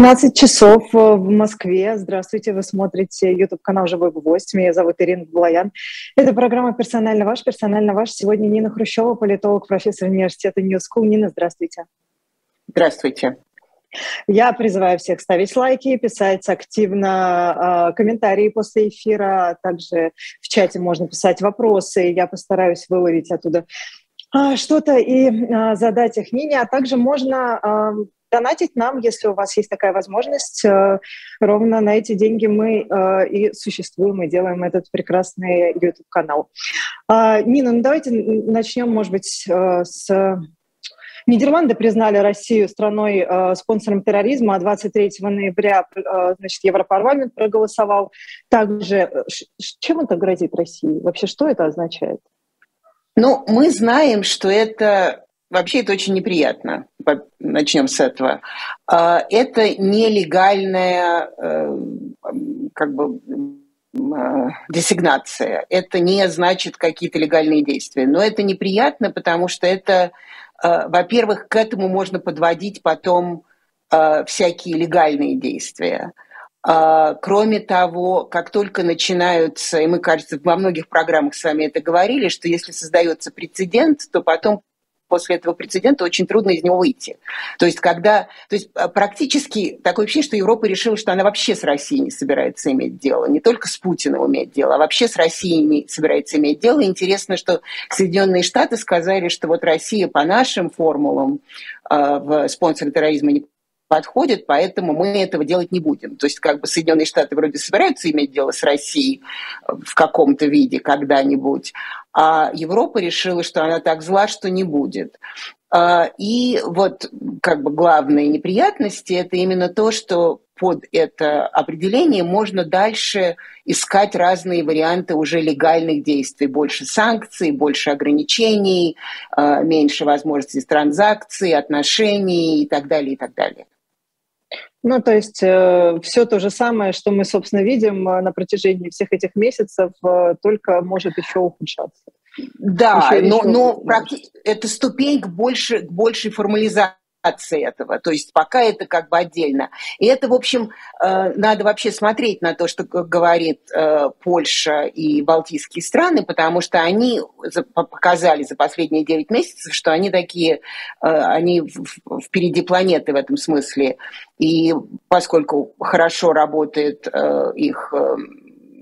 15 часов э, в Москве. Здравствуйте, вы смотрите YouTube-канал «Живой гвоздь». Меня зовут Ирина Блаян. Это программа «Персонально ваш», «Персонально ваш». Сегодня Нина Хрущева, политолог, профессор университета School. Нина, здравствуйте. Здравствуйте. Я призываю всех ставить лайки, писать активно э, комментарии после эфира. Также в чате можно писать вопросы. Я постараюсь выловить оттуда э, что-то и э, задать их Нине. А также можно э, донатить нам, если у вас есть такая возможность. Э, ровно на эти деньги мы э, и существуем, и делаем этот прекрасный YouTube-канал. А, Нина, ну давайте начнем, может быть, э, с... Нидерланды признали Россию страной спонсором терроризма, а 23 ноября значит, Европарламент проголосовал. Также чем это грозит России? Вообще, что это означает? Ну, мы знаем, что это Вообще это очень неприятно. Начнем с этого. А, это нелегальная э, как бы а, десигнация. Это не значит какие-то легальные действия. Но это неприятно, потому что это, а, во-первых, к этому можно подводить потом всякие легальные действия. Кроме того, как только начинаются, и мы, кажется, во многих программах с вами это говорили, что если создается прецедент, то потом после этого прецедента очень трудно из него выйти. То есть, когда, то есть а, практически такое ощущение, что Европа решила, что она вообще с Россией не собирается иметь дело, не только с Путиным иметь дело, а вообще с Россией не собирается иметь дело. интересно, что Соединенные Штаты сказали, что вот Россия по нашим формулам э, в спонсоре терроризма не подходит, поэтому мы этого делать не будем. То есть как бы Соединенные Штаты вроде собираются иметь дело с Россией в каком-то виде когда-нибудь, а Европа решила, что она так зла, что не будет. А, и вот как бы главные неприятности – это именно то, что под это определение можно дальше искать разные варианты уже легальных действий. Больше санкций, больше ограничений, а, меньше возможностей транзакций, отношений и так далее, и так далее. Ну, то есть э, все то же самое, что мы, собственно, видим э, на протяжении всех этих месяцев, э, только может еще ухудшаться. Да, еще, но, еще но это ступень к, больше, к большей формализации этого, то есть пока это как бы отдельно. И это, в общем, э, надо вообще смотреть на то, что говорит э, Польша и Балтийские страны, потому что они показали за последние 9 месяцев, что они такие, э, они впереди планеты в этом смысле. И поскольку хорошо работает их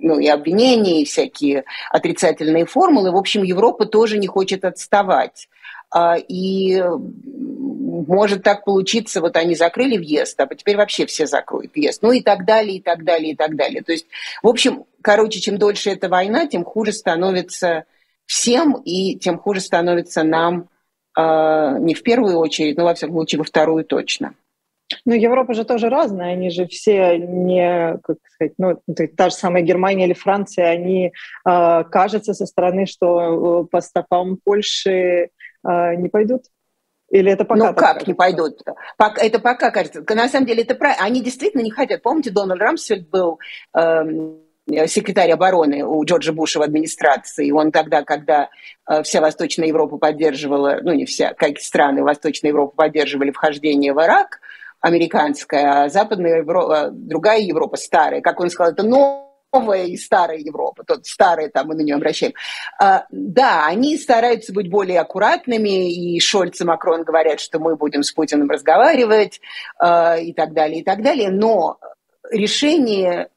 ну, и обвинения, и всякие отрицательные формулы. В общем, Европа тоже не хочет отставать. А, и может так получиться, вот они закрыли въезд, а теперь вообще все закроют въезд, ну и так далее, и так далее, и так далее. То есть, в общем, короче, чем дольше эта война, тем хуже становится всем, и тем хуже становится нам э, не в первую очередь, но, во всяком случае, во вторую точно. Ну, Европа же тоже разная, они же все не, как сказать, ну, та же самая Германия или Франция, они, э, кажется, со стороны, что э, по стопам Польши э, не пойдут. Или это пока? Ну как кажется? не пойдут? Это пока кажется. На самом деле это правильно. Они действительно не хотят. Помните, Дональд Рамсфельд был эм, секретарь обороны у Джорджа Буша в администрации. Он тогда, когда э, вся Восточная Европа поддерживала, ну не вся, как страны Восточной Европы поддерживали вхождение в Ирак, американская, а Западная Европа, другая Европа, старая, как он сказал, это новая новая и старая Европа, тот старый, там мы на нее обращаем. А, да, они стараются быть более аккуратными, и Шольц и Макрон говорят, что мы будем с Путиным разговаривать а, и так далее, и так далее, но решение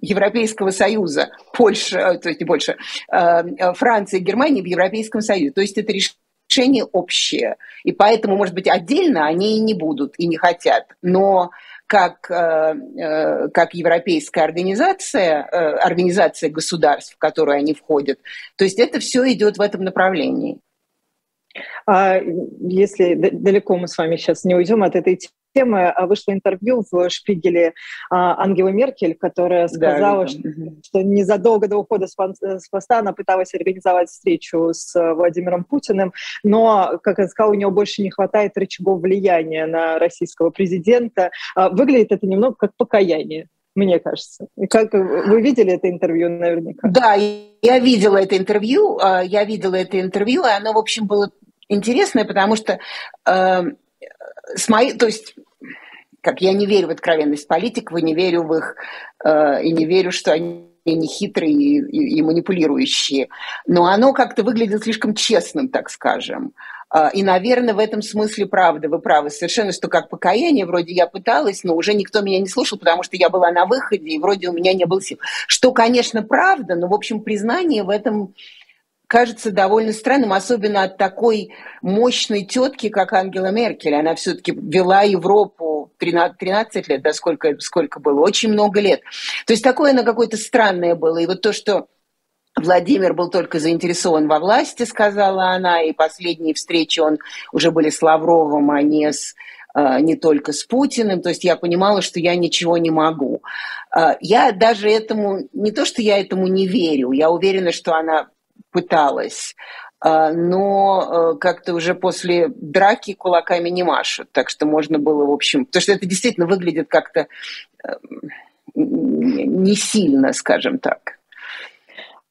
Европейского Союза, Польша, э, то есть не больше, а, Франция и Германия в Европейском Союзе, то есть это решение общее, и поэтому, может быть, отдельно они и не будут, и не хотят, но как, э, э, как европейская организация, э, организация государств, в которую они входят. То есть это все идет в этом направлении. А если далеко мы с вами сейчас не уйдем от этой темы, а вышло интервью в Шпигеле а, Ангелы Меркель, которая сказала, да, что, что незадолго до ухода с поста она пыталась организовать встречу с Владимиром Путиным, но, как она сказала, у нее больше не хватает рычагов влияния на российского президента. А, выглядит это немного как покаяние мне кажется. И как вы видели это интервью наверняка? Да, я видела это интервью, я видела это интервью, и оно, в общем, было интересное, потому что с моей, то есть как я не верю в откровенность политиков, и не верю в их, э, и не верю, что они не хитрые и, и, и манипулирующие. Но оно как-то выглядит слишком честным, так скажем. Э, и, наверное, в этом смысле правда, вы правы совершенно, что как покаяние, вроде я пыталась, но уже никто меня не слушал, потому что я была на выходе, и вроде у меня не было сил. Что, конечно, правда, но, в общем, признание в этом кажется довольно странным, особенно от такой мощной тетки, как Ангела Меркель. Она все-таки вела Европу 13, 13 лет, да сколько, сколько было, очень много лет. То есть такое оно какое-то странное было. И вот то, что Владимир был только заинтересован во власти, сказала она, и последние встречи он уже были с Лавровым, а не с э, не только с Путиным, то есть я понимала, что я ничего не могу. Э, я даже этому, не то, что я этому не верю, я уверена, что она пыталась, а, но э, как-то уже после драки кулаками не машут. Так что можно было, в общем, потому что это действительно выглядит как-то э, не сильно, скажем так.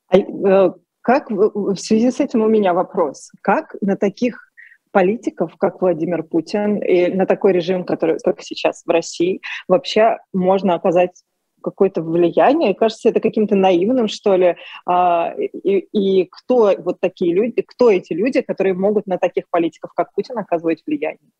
А, э, как в связи с этим у меня вопрос. Как на таких политиков, как Владимир Путин, и на такой режим, который только сейчас в России, вообще можно оказать какое-то влияние. Кажется, это каким-то наивным, что ли. А, и, и кто вот такие люди, кто эти люди, которые могут на таких политиков, как Путин, оказывать влияние?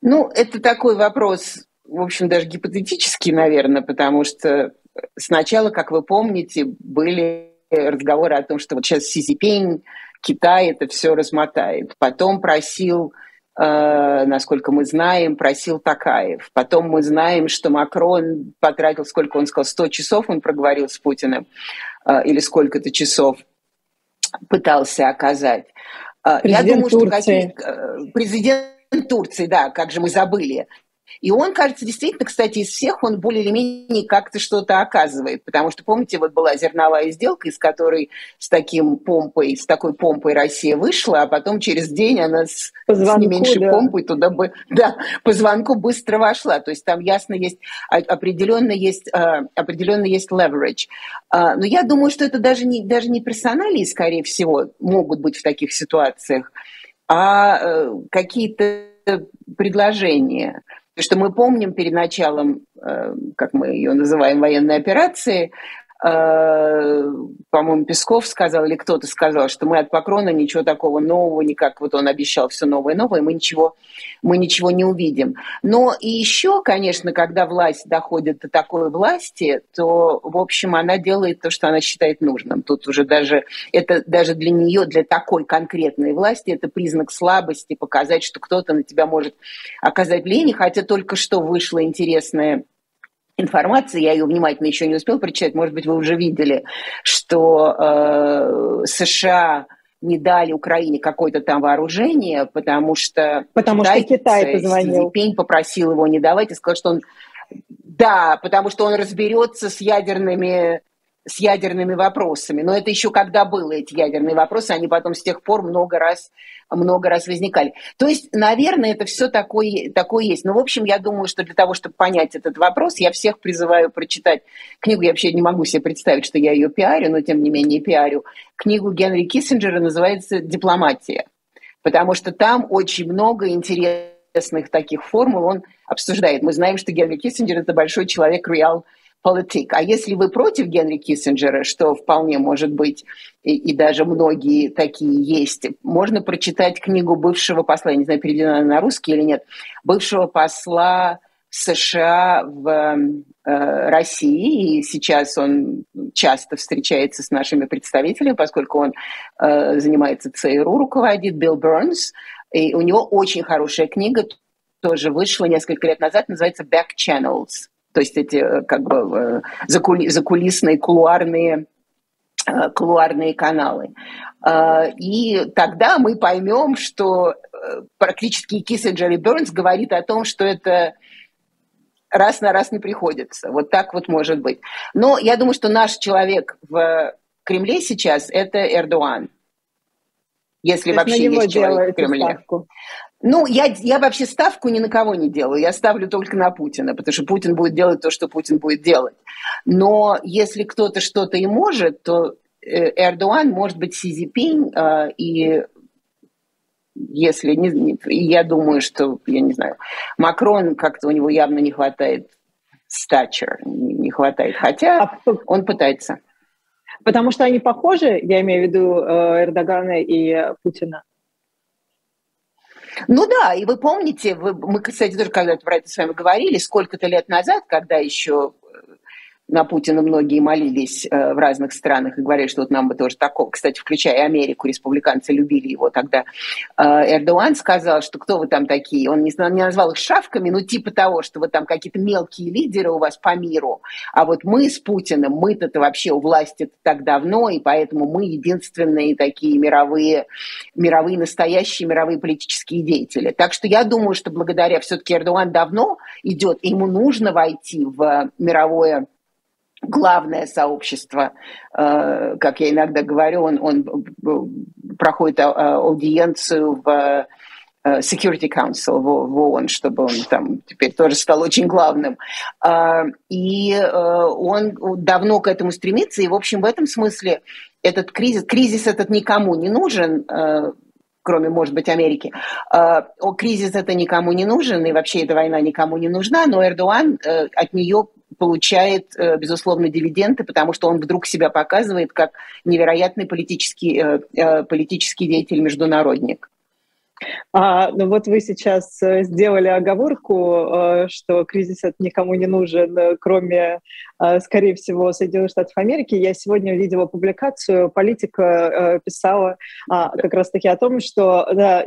Ну, это такой вопрос, в общем, даже гипотетический, наверное, потому что сначала, как вы помните, были разговоры о том, что вот сейчас Си Цзиньпинь, Китай это все размотает. Потом просил насколько мы знаем, просил Такаев. Потом мы знаем, что Макрон потратил, сколько он сказал, 100 часов он проговорил с Путиным, э, или сколько-то часов пытался оказать. Президент э, Я думаю, Турции. что президент Турции, да, как же мы забыли. И он, кажется, действительно, кстати, из всех он более или менее как-то что-то оказывает. Потому что, помните, вот была зерновая сделка, из которой с таким помпой, с такой помпой Россия вышла, а потом через день она с, звонку, с не меньшей да. помпой туда бы, да, по звонку быстро вошла. То есть там ясно есть, а, определенно есть, а, определенно есть leverage. А, но я думаю, что это даже не, даже не персоналии, скорее всего, могут быть в таких ситуациях, а э, какие-то предложения. Что мы помним перед началом, э, как мы ее называем, военной операции, по-моему, Песков сказал, или кто-то сказал, что мы от Макрона ничего такого нового, никак вот он обещал все новое и новое, мы ничего, мы ничего не увидим. Но и еще, конечно, когда власть доходит до такой власти, то, в общем, она делает то, что она считает нужным. Тут уже даже, это даже для нее, для такой конкретной власти, это признак слабости, показать, что кто-то на тебя может оказать влияние, хотя только что вышла интересная информации, я ее внимательно еще не успел прочитать, может быть, вы уже видели, что э, США не дали Украине какое-то там вооружение, потому что потому Китай, что Китай позвонил. Пень попросил его не давать и сказал, что он да, потому что он разберется с ядерными с ядерными вопросами. Но это еще когда были эти ядерные вопросы, они потом с тех пор много раз, много раз возникали. То есть, наверное, это все такое, такое есть. Но, в общем, я думаю, что для того, чтобы понять этот вопрос, я всех призываю прочитать книгу. Я вообще не могу себе представить, что я ее пиарю, но, тем не менее, пиарю. Книгу Генри Киссинджера называется «Дипломатия», потому что там очень много интересных таких формул он обсуждает. Мы знаем, что Генри Киссинджер – это большой человек реал политик. А если вы против Генри Киссинджера, что вполне может быть, и, и даже многие такие есть, можно прочитать книгу бывшего посла, я не знаю, переведена на русский или нет, бывшего посла США в э, России, и сейчас он часто встречается с нашими представителями, поскольку он э, занимается ЦРУ, руководит Билл Бернс, и у него очень хорошая книга, тоже вышла несколько лет назад, называется «Back Channels», то есть эти э, как бы э, закули, закулисные, кулуарные э, кулуарные каналы. И тогда мы поймем, что практически Киссинджер и Бернс говорит о том, что это раз на раз не приходится. Вот так вот может быть. Но я думаю, что наш человек в Кремле сейчас – это Эрдоган. Если То вообще есть человек в Кремле. Ставку. Ну, я, я вообще ставку ни на кого не делаю. Я ставлю только на Путина, потому что Путин будет делать то, что Путин будет делать. Но если кто-то что-то и может, то э, Эрдоган может быть Си Цзиньпинь, э, и если не, я думаю, что, я не знаю, Макрон как-то у него явно не хватает стачер, не хватает, хотя а, он пытается. Потому что они похожи, я имею в виду э, Эрдогана и Путина. Ну да, и вы помните, вы, мы, кстати, тоже когда-то про это с вами говорили, сколько-то лет назад, когда еще на Путина многие молились э, в разных странах и говорили, что вот нам бы тоже такого, кстати, включая Америку, республиканцы любили его тогда. Э, Эрдоган сказал, что кто вы там такие? Он не, не назвал их шавками, но типа того, что вы там какие-то мелкие лидеры у вас по миру, а вот мы с Путиным, мы-то вообще у власти так давно, и поэтому мы единственные такие мировые, мировые настоящие мировые политические деятели. Так что я думаю, что благодаря все-таки Эрдоган давно идет, и ему нужно войти в мировое главное сообщество, э, как я иногда говорю, он, он проходит а, аудиенцию в э, Security Council в, ООН, чтобы он там теперь тоже стал очень главным. А, и э, он давно к этому стремится, и, в общем, в этом смысле этот кризис, кризис этот никому не нужен, кроме, может быть, Америки. Кризис это никому не нужен, и вообще эта война никому не нужна, но Эрдоган от нее получает, э, безусловно, дивиденды, потому что он вдруг себя показывает как невероятный политический, э, э, политический деятель-международник. А, ну вот вы сейчас сделали оговорку, что кризис это никому не нужен, кроме, скорее всего, Соединенных Штатов Америки. Я сегодня видела публикацию, политика писала а, как раз-таки о том, что, да,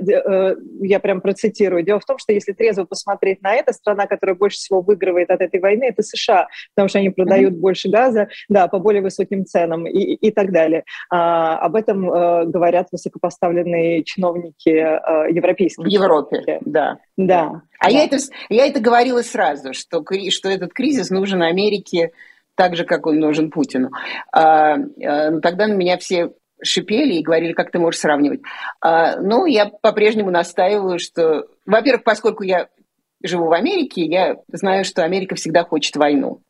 я прям процитирую, дело в том, что если трезво посмотреть на это, страна, которая больше всего выигрывает от этой войны, это США, потому что они продают mm-hmm. больше газа, да, по более высоким ценам и, и так далее. А, об этом говорят высокопоставленные чиновники европейских. В Европе, да. Да. А да. Я, это, я это говорила сразу, что, что этот кризис нужен Америке так же, как он нужен Путину. А, а, тогда на меня все шипели и говорили, как ты можешь сравнивать. А, ну, я по-прежнему настаиваю, что, во-первых, поскольку я живу в Америке, я знаю, что Америка всегда хочет войну.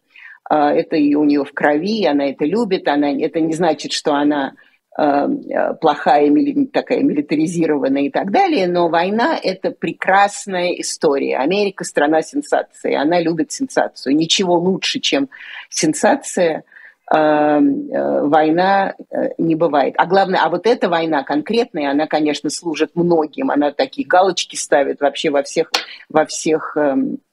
Это и у нее в крови, она это любит, она, это не значит, что она плохая, такая милитаризированная и так далее, но война – это прекрасная история. Америка – страна сенсации, она любит сенсацию. Ничего лучше, чем сенсация, эм, э, война э, не бывает. А главное, а вот эта война конкретная, она, конечно, служит многим, она такие галочки ставит вообще во всех, во всех эм, Э,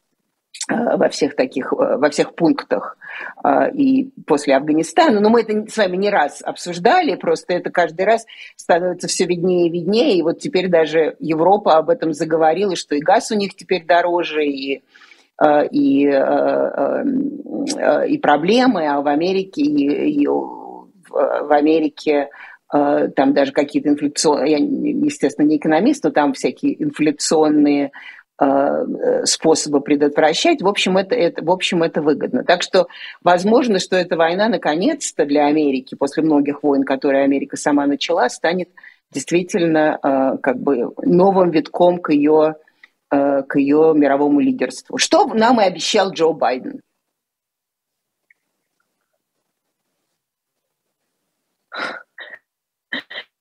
во всех таких, э, во всех пунктах э, и после Афганистана. Но мы это с вами не раз обсуждали, просто это каждый раз становится все виднее и виднее. И вот теперь даже Европа об этом заговорила, что и газ у них теперь дороже, и и, и проблемы, а в Америке и, и в Америке там даже какие-то инфляционные, я, естественно, не экономист, но там всякие инфляционные Э, способы предотвращать. В общем, это, это, в общем, это выгодно. Так что возможно, что эта война наконец-то для Америки, после многих войн, которые Америка сама начала, станет действительно э, как бы новым витком к ее, э, к ее мировому лидерству. Что нам и обещал Джо Байден.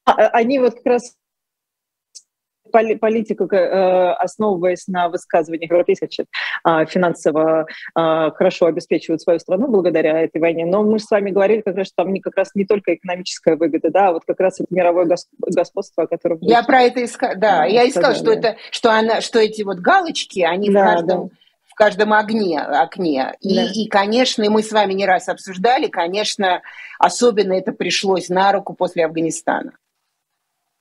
А, они вот как раз политику, э, основываясь на высказываниях европейских, а, финансово а, хорошо обеспечивают свою страну благодаря этой войне. Но мы с вами говорили как раз, что там не, как раз не только экономическая выгода, да, а вот как раз это мировое господство, о котором... Я про это искала, да, я искала, что, это, что, она, что эти вот галочки, они да, в каждом... Да в каждом огне, окне. И, да. и, конечно, мы с вами не раз обсуждали, конечно, особенно это пришлось на руку после Афганистана.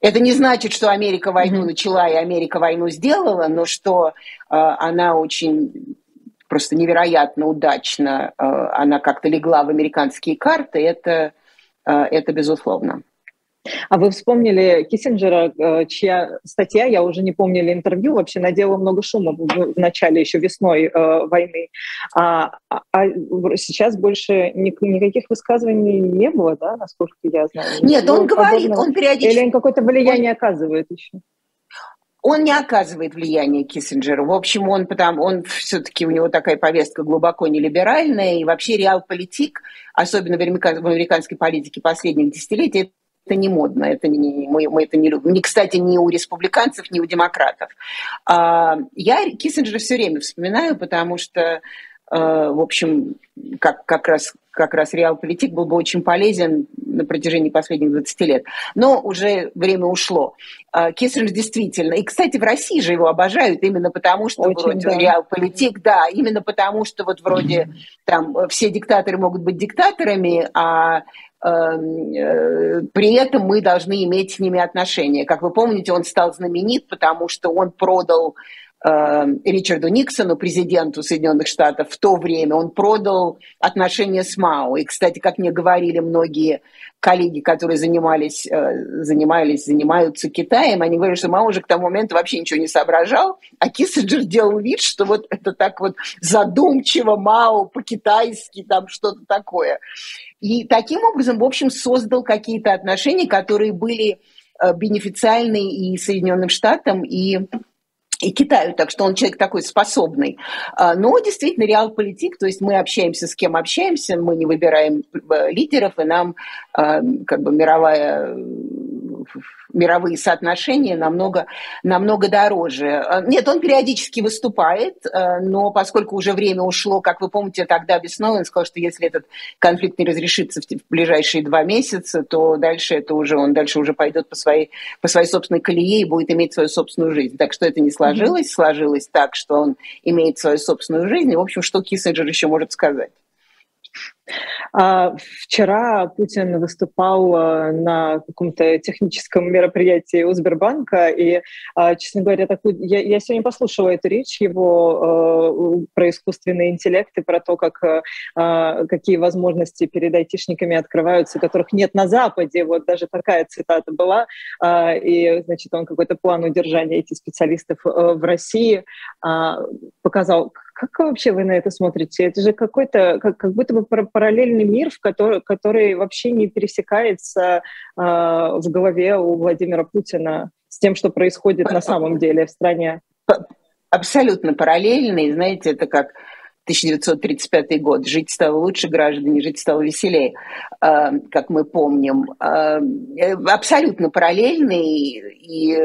Это не значит, что Америка войну mm-hmm. начала и Америка войну сделала, но что э, она очень просто невероятно удачно, э, она как-то легла в американские карты, это, э, это безусловно. А вы вспомнили Киссинджера, э, чья статья, я уже не помню ли интервью, вообще надела много шума в, начале еще весной э, войны. А, а, а сейчас больше ни, никаких высказываний не было, да, насколько я знаю? Нет, он говорит, подобного. он периодически... Или он какое-то влияние он... оказывает еще? Он не оказывает влияния Киссинджеру. В общем, он, потому, он все-таки, у него такая повестка глубоко нелиберальная, и вообще реал-политик, особенно в американской политике последних десятилетий, это не модно, это не, мы, мы это не любим. Не, кстати, ни у республиканцев, ни у демократов. А, я Киссинджера все время вспоминаю, потому что Э, в общем, как, как раз как раз реал-политик был бы очень полезен на протяжении последних 20 лет. Но уже время ушло. Э, Киссинджер действительно... И, кстати, в России же его обожают именно потому, что очень, вроде да. реал-политик, да, именно потому, что вот вроде там все диктаторы могут быть диктаторами, а при этом мы должны иметь с ними отношения. Как вы помните, он стал знаменит, потому что он продал Э, Ричарду Никсону, президенту Соединенных Штатов в то время, он продал отношения с Мао. И, кстати, как мне говорили многие коллеги, которые занимались, э, занимались, занимаются Китаем, они говорят, что Мао уже к тому моменту вообще ничего не соображал, а Киссинджер делал вид, что вот это так вот задумчиво Мао по-китайски, там что-то такое. И таким образом, в общем, создал какие-то отношения, которые были э, бенефициальны и Соединенным Штатам, и и Китаю, так что он человек такой способный. А, но действительно реал-политик, то есть мы общаемся с кем общаемся, мы не выбираем э, лидеров, и нам а, как бы мировая мировые соотношения намного, намного дороже. А, нет, он периодически выступает, но поскольку уже время ушло, как вы помните, тогда весной он сказал, что если этот конфликт не разрешится в ближайшие два месяца, то дальше это уже он дальше уже пойдет по своей, по своей собственной колее и будет иметь свою собственную жизнь. Так что это не сложилось, сложилось так, что он имеет свою собственную жизнь. И, в общем, что Киссинджер еще может сказать? А, вчера Путин выступал а, на каком-то техническом мероприятии у Сбербанка, и, а, честно говоря, такую, я, я сегодня послушала эту речь его про искусственный интеллект и про то, как, какие возможности перед айтишниками открываются, которых нет на Западе. Вот даже такая цитата была. И, значит, он какой-то план удержания этих специалистов в России показал, как вообще вы на это смотрите? Это же какой-то, как, как будто бы параллельный мир, в который, который вообще не пересекается э, в голове у Владимира Путина с тем, что происходит на самом деле в стране. Абсолютно параллельный. Знаете, это как 1935 год. Жить стало лучше, граждане, жить стало веселее, э, как мы помним. Э, абсолютно параллельный и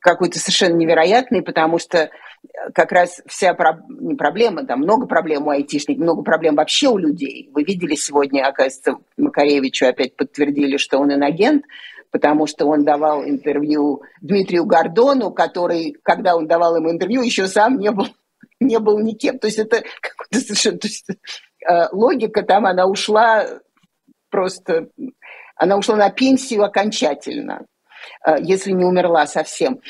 какой-то совершенно невероятный, потому что как раз вся не проблема, там много проблем у айтишников, много проблем вообще у людей. Вы видели сегодня, оказывается, Макаревичу опять подтвердили, что он инагент, потому что он давал интервью Дмитрию Гордону, который, когда он давал ему интервью, еще сам не был, не был никем. То есть это какой-то совершенно... То есть, э, логика там, она ушла просто... Она ушла на пенсию окончательно. Э, если не умерла совсем.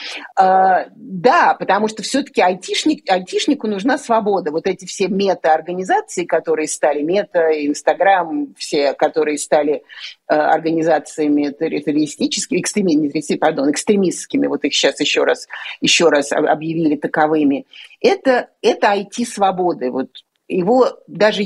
Э, да, потому что все-таки айтишник, айтишнику нужна свобода. Вот эти все мета-организации, которые стали мета, Инстаграм, все, которые стали э, организациями террористическими, экстремистскими, пардон, экстремистскими, вот их сейчас еще раз, еще раз объявили таковыми, это, это IT-свободы. Вот его даже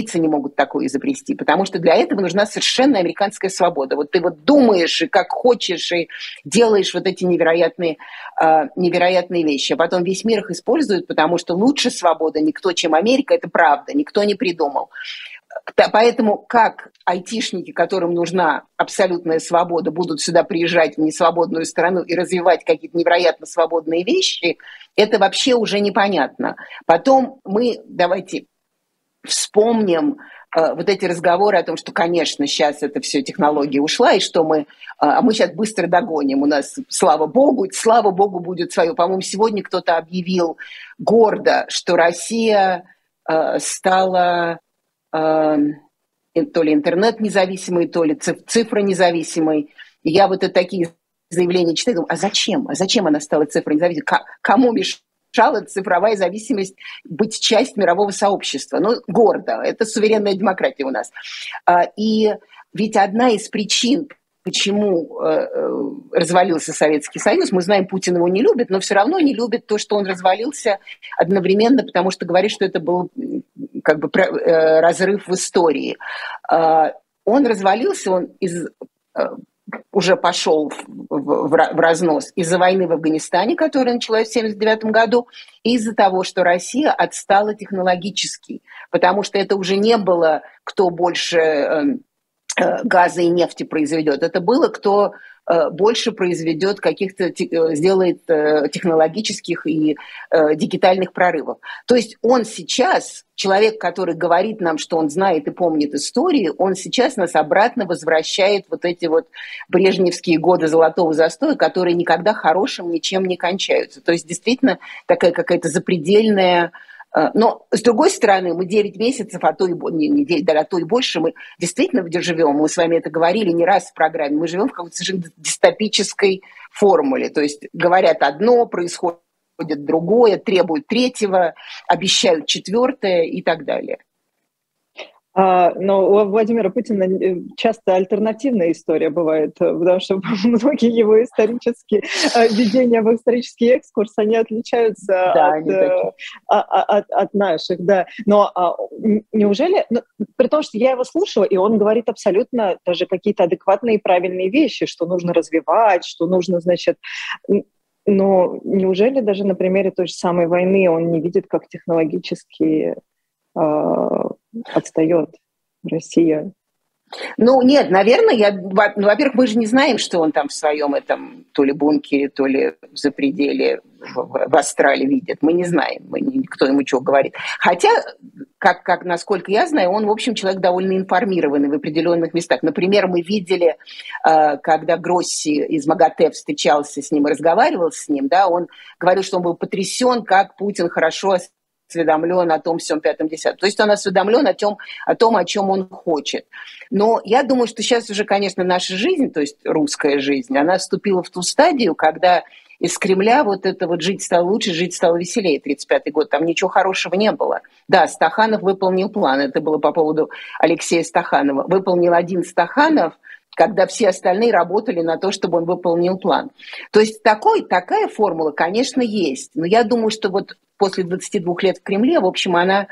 европейские не могут такое изобрести, потому что для этого нужна совершенно американская свобода. Вот ты вот думаешь и как хочешь, и делаешь вот эти невероятные, э, невероятные вещи. А потом весь мир их использует, потому что лучше свобода никто, чем Америка, это правда, никто не придумал. Поэтому как айтишники, которым нужна абсолютная свобода, будут сюда приезжать в несвободную страну и развивать какие-то невероятно свободные вещи, это вообще уже непонятно. Потом мы, давайте вспомним э, вот эти разговоры о том, что, конечно, сейчас это все технология ушла, и что мы, э, а мы сейчас быстро догоним. У нас, слава богу, слава богу, будет свое. По-моему, сегодня кто-то объявил гордо, что Россия э, стала то ли интернет независимой, то ли цифра независимой. И я вот это такие заявления читаю, думаю, а зачем? А зачем она стала цифрой независимой? Кому мешает? Мешала цифровая зависимость быть часть мирового сообщества. Ну, гордо. Это суверенная демократия у нас. А, и ведь одна из причин, почему э, э, развалился Советский Союз. Мы знаем, Путин его не любит, но все равно не любит то, что он развалился одновременно, потому что говорит, что это был как бы э, разрыв в истории. А, он развалился, он из уже пошел в, в, в разнос из-за войны в Афганистане, которая началась в 1979 году, и из-за того, что Россия отстала технологически, потому что это уже не было кто больше эм, э, газа и нефти произведет. Это было, кто больше произведет каких-то, э, сделает э, технологических и дигитальных прорывов. То есть он сейчас, человек, который говорит нам, что он знает и помнит истории, он сейчас нас обратно возвращает вот эти вот брежневские годы золотого застоя, которые никогда хорошим ничем не кончаются. То есть действительно такая какая-то запредельная Э, но, с другой стороны, мы 9 месяцев, а то и, не, не 9, да, а то и больше, мы действительно живем, мы с вами это говорили не раз в программе, мы живем в какой-то совершенно дистопической формуле. То есть говорят одно, происходит другое, требуют третьего, обещают четвертое и так далее. А, но у Владимира Путина э, часто альтернативная история бывает, э, потому что многие его исторические э, введения в исторический экскурс, они отличаются да, от, они от, а, а, от, от наших, да. Но а, неужели, ну, при том, что я его слушала, и он говорит абсолютно даже какие-то адекватные и правильные вещи, что нужно развивать, что нужно, значит, но неужели даже на примере той же самой войны он не видит, как технологически отстает Россия? Ну, нет, наверное, я, ну, во-первых, мы же не знаем, что он там в своем этом то ли бункере, то ли в запределе в, в Австралии видит. Мы не знаем, мы, никто ему чего говорит. Хотя, как, как, насколько я знаю, он, в общем, человек довольно информированный в определенных местах. Например, мы видели, э, когда Гросси из МАГАТЭ встречался с ним и разговаривал с ним, да, он говорил, что он был потрясен, как Путин хорошо осведомлен о том всем пятом десятом. То есть он осведомлен о том, о том, о чем он хочет. Но я думаю, что сейчас уже, конечно, наша жизнь, то есть русская жизнь, она вступила в ту стадию, когда из Кремля вот это вот жить стало лучше, жить стало веселее, 35-й год, там ничего хорошего не было. Да, Стаханов выполнил план, это было по поводу Алексея Стаханова. Выполнил один Стаханов – когда все остальные работали на то, чтобы он выполнил план. То есть такой, такая формула, конечно, есть. Но я думаю, что вот после 22 лет в Кремле, в общем, она,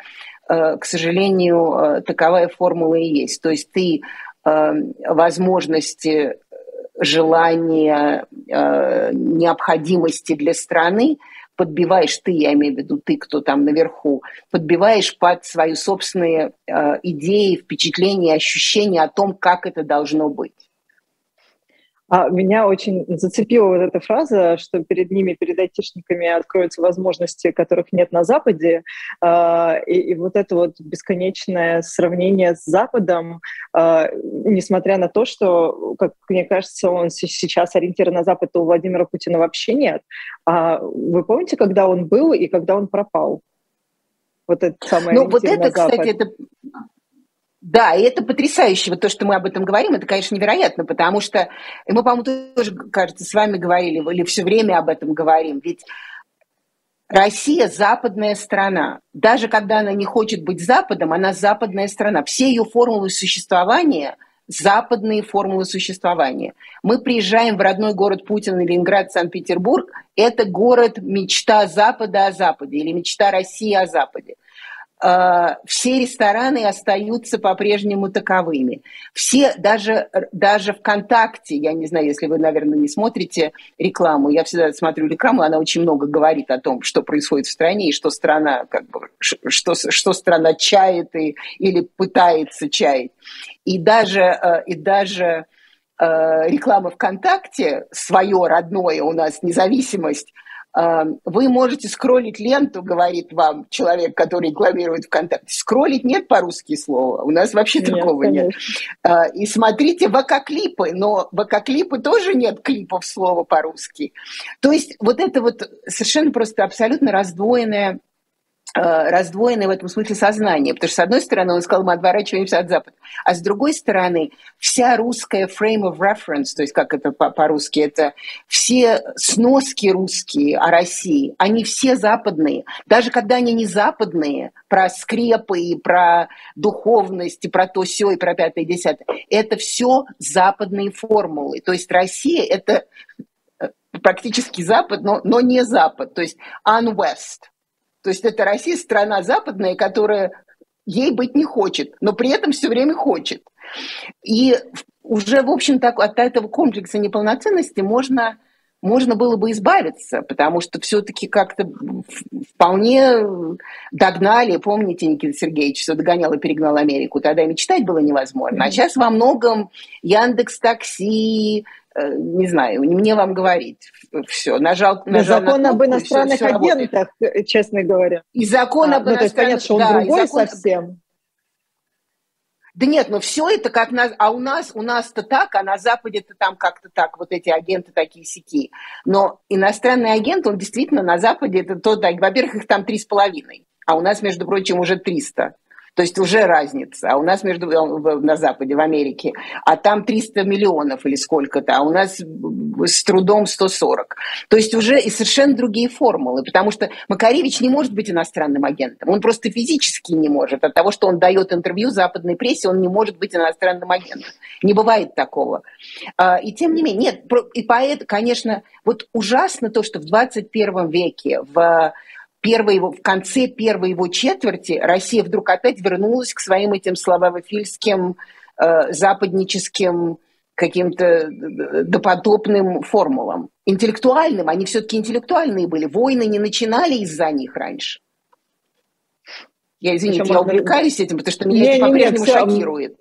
э, к сожалению, э, таковая формула и есть. То есть ты э, возможности, желания, необходимости для страны подбиваешь ты, я имею в виду ты, кто там наверху, подбиваешь под свои собственные идеи, впечатления, ощущения о том, как это должно быть. А меня очень зацепила вот эта фраза, что перед ними, перед айтишниками откроются возможности, которых нет на Западе. А, и, и вот это вот бесконечное сравнение с Западом, а, несмотря на то, что, как мне кажется, он сейчас ориентир на Запад, то у Владимира Путина вообще нет. А вы помните, когда он был и когда он пропал? Вот это самое Ну вот это, кстати, это да, и это потрясающе. Вот то, что мы об этом говорим, это, конечно, невероятно, потому что мы, по-моему, тоже, кажется, с вами говорили, или все время об этом говорим. Ведь Россия – западная страна. Даже когда она не хочет быть Западом, она западная страна. Все ее формулы существования – западные формулы существования. Мы приезжаем в родной город Путина, Ленинград, Санкт-Петербург. Это город мечта Запада о Западе или мечта России о Западе. А, все рестораны остаются по-прежнему таковыми. Все, даже, даже ВКонтакте, я не знаю, если вы, наверное, не смотрите рекламу, я всегда смотрю рекламу, она очень много говорит о том, что происходит в стране и что страна, как бы, что, что страна чает и, или пытается чаять. И даже, э, и даже э, реклама ВКонтакте, свое родное у нас, независимость, вы можете скроллить ленту, говорит вам человек, который рекламирует ВКонтакте. Скроллить нет по-русски слова. У нас вообще нет, такого конечно. нет. Э, и смотрите ВК-клипы, но ВК-клипы тоже нет клипов слова по-русски. То есть вот это вот совершенно просто абсолютно раздвоенная раздвоенное в этом смысле сознание. Потому что, с одной стороны, он сказал, мы отворачиваемся от Запада. А с другой стороны, вся русская frame of reference, то есть как это по-русски, это все сноски русские о России, они все западные. Даже когда они не западные, про скрепы и про духовность, и про то все и про пятое, и десятое, это все западные формулы. То есть Россия – это э, практически Запад, но, но не Запад, то есть unwest – то есть это Россия страна западная, которая ей быть не хочет, но при этом все время хочет. И уже, в общем, так, от этого комплекса неполноценности можно можно было бы избавиться, потому что все-таки как-то вполне догнали, помните, Никита Сергеевич, что догонял и перегнал Америку, тогда и мечтать было невозможно. А сейчас во многом Яндекс Такси, не знаю, не мне вам говорить. Все, нажал, нажал Закон на кнопку, об иностранных все, все агентах, работает. честно говоря. И закон а, об ну, иностранных... То есть, понятно, что он да, другой закон... совсем. Да нет, но все это как на... А у нас, у нас-то так, а на Западе-то там как-то так, вот эти агенты такие сики. Но иностранный агент, он действительно на Западе, это то, да, во-первых, их там три с половиной, а у нас, между прочим, уже триста. То есть уже разница. А у нас между, э, на Западе, в Америке, а там 300 миллионов или сколько-то, а у нас с трудом 140. То есть уже и совершенно другие формулы, потому что Макаревич не может быть иностранным агентом. Он просто физически не может. От того, что он дает интервью западной прессе, он не может быть иностранным агентом. Не бывает такого. А, и тем не менее, нет, и поэтому, конечно, вот ужасно то, что в 21 веке в первой в конце первой его четверти Россия вдруг опять вернулась к своим этим славянофильским, э, западническим каким-то э, допотопным формулам. Интеллектуальным, они все-таки интеллектуальные были. Войны не начинали из-за них раньше. Я, извините, Еще я увлекаюсь этим, потому что меня не, это по-прежнему шокирует.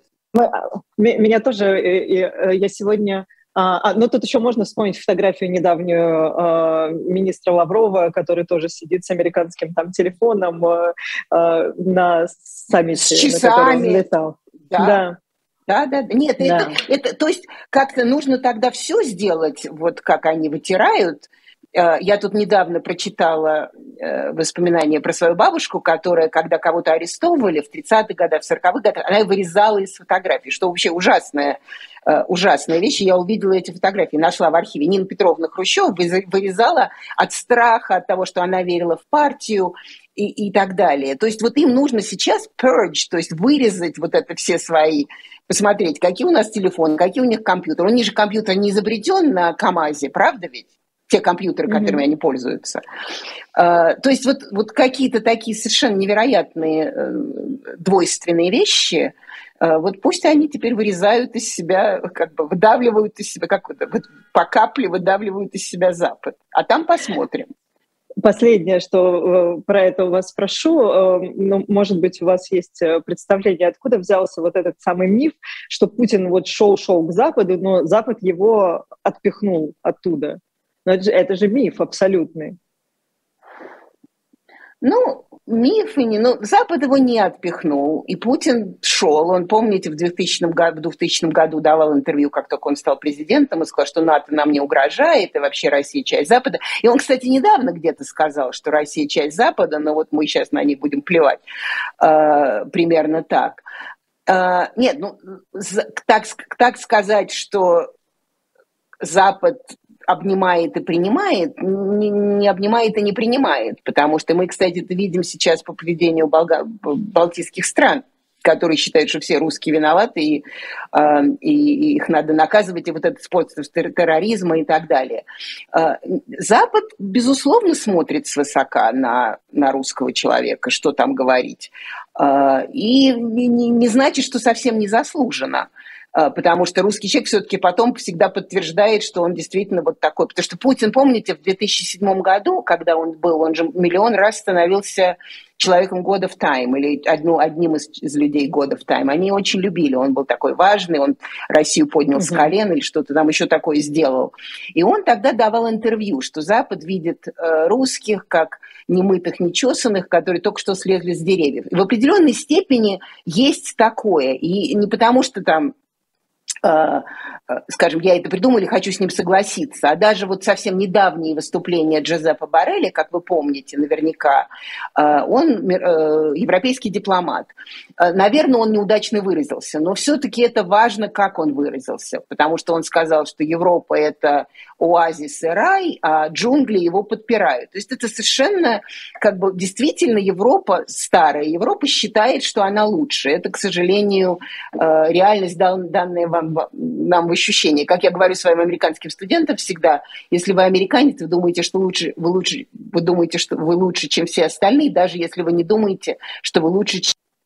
Меня тоже, э, я сегодня а, а, но тут еще можно вспомнить фотографию недавнюю а, министра Лаврова, который тоже сидит с американским там телефоном а, а, на саммите, с часами. на который он летал. Да. да. Да, да, нет, да. Это, это, то есть как-то нужно тогда все сделать, вот как они вытирают, я тут недавно прочитала э, воспоминания про свою бабушку, которая, когда кого-то арестовывали в 30-х годах, в 40-х годах, она вырезала из фотографий, что вообще ужасная, э, ужасная вещь. Я увидела эти фотографии, нашла в архиве. Нина Петровна Хрущева вырезала от страха, от того, что она верила в партию и, и так далее. То есть вот им нужно сейчас purge, то есть вырезать вот это все свои посмотреть, какие у нас телефоны, какие у них компьютеры. У них же компьютер не изобретен на КАМАЗе, правда ведь? Те компьютеры, которыми mm-hmm. они пользуются. А, то есть вот, вот какие-то такие совершенно невероятные э, двойственные вещи, а, вот пусть они теперь вырезают из себя, как бы выдавливают из себя, как вот, по капле выдавливают из себя Запад. А там посмотрим. Последнее, что э, про это у вас спрошу, э, ну, может быть, у вас есть представление, откуда взялся вот этот самый миф, что Путин вот шел-шел к Западу, но Запад его отпихнул оттуда. Но это же, это же миф абсолютный. Ну, миф и не... Ну, Запад его не отпихнул, и Путин шел. Он, помните, в 2000 году, в 2000 году давал интервью, как только он стал президентом, и сказал, что НАТО нам не угрожает, и вообще Россия часть Запада. И он, кстати, недавно где-то сказал, что Россия часть Запада, но вот мы сейчас на них будем плевать. Э, примерно так. Э, нет, ну, так, так сказать, что Запад обнимает и принимает, не, не обнимает и не принимает. Потому что мы, кстати, это видим сейчас по поведению болга... балтийских стран которые считают, что все русские виноваты, и, э, и их надо наказывать, и вот этот способ терроризма и так далее. Э, Запад, безусловно, смотрит свысока на, на русского человека, что там говорить. Э, и не, не значит, что совсем незаслуженно. А, потому что русский человек все-таки потом всегда подтверждает, что он действительно вот такой. Потому что Путин, помните, в 2007 году, когда он был, он же миллион раз становился человеком года в тайм или одну, одним из, из людей года в тайм. Они очень любили, он был такой важный, он Россию поднял с колен или что-то там еще такое сделал. И он тогда давал интервью, что Запад видит э, русских как немытых, нечесанных, которые только что слезли с деревьев. И в определенной степени есть такое. И не потому, что там скажем, я это придумал или хочу с ним согласиться. А даже вот совсем недавние выступления Джозепа Барелли, как вы помните наверняка, э, он европейский дипломат. Наверное, он неудачно выразился, но все-таки это важно, как он выразился, потому что он сказал, что Европа – это оазис и рай, а джунгли его подпирают. То есть это совершенно, как бы, действительно Европа, старая Европа считает, что она лучше. Это, к сожалению, реальность, данная вам нам в ощущении. Как я говорю своим американским студентам всегда, если вы американец, вы думаете, что лучше, вы лучше, вы думаете, что вы лучше, чем все остальные, даже если вы не думаете, что вы лучше,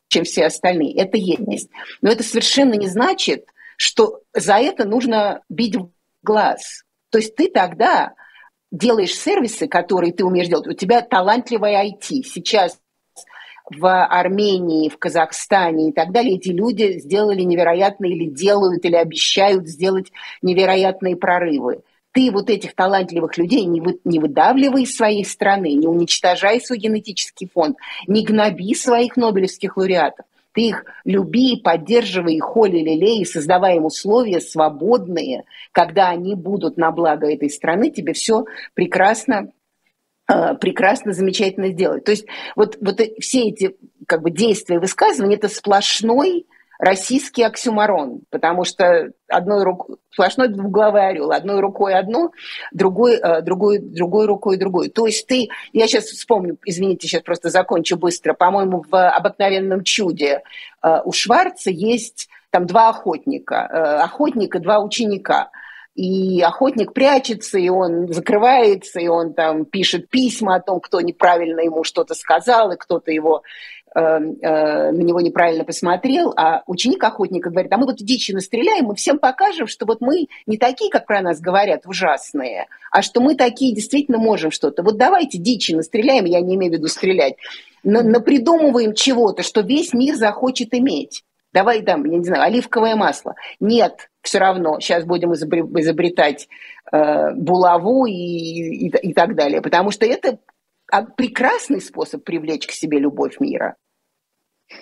чем все остальные. Это есть. Но это совершенно не значит, что за это нужно бить в глаз. То есть ты тогда делаешь сервисы, которые ты умеешь делать. У тебя талантливая IT. Сейчас в Армении, в Казахстане и так далее, эти люди сделали невероятные или делают, или обещают сделать невероятные прорывы. Ты вот этих талантливых людей не, вы, не выдавливай из своей страны, не уничтожай свой генетический фонд, не гноби своих нобелевских лауреатов. Ты их люби, поддерживай, холи, лелей, создавай им условия свободные, когда они будут на благо этой страны, тебе все прекрасно прекрасно, замечательно сделать. То есть вот, вот все эти как бы, действия и высказывания – это сплошной российский оксюмарон, потому что одной рукой, сплошной двуглавый орел, одной рукой одно, другой, э, другой, другой рукой другой. То есть ты, я сейчас вспомню, извините, сейчас просто закончу быстро, по-моему, в «Обыкновенном чуде» э, у Шварца есть там два охотника, э, охотник и два ученика – и охотник прячется, и он закрывается, и он там пишет письма о том, кто неправильно ему что-то сказал, и кто-то его Эм, э, на него неправильно посмотрел, а ученик охотника говорит, а мы вот дичи настреляем, мы всем покажем, что вот мы не такие, как про нас говорят, ужасные, а что мы такие действительно можем что-то. Вот давайте дичи настреляем, я не имею в виду стрелять, но, но придумываем чего-то, что весь мир захочет иметь. Давай там, я не знаю, оливковое масло. Нет, все равно, сейчас будем изобретать э, булаву и, и, и так далее, потому что это а, прекрасный способ привлечь к себе любовь мира.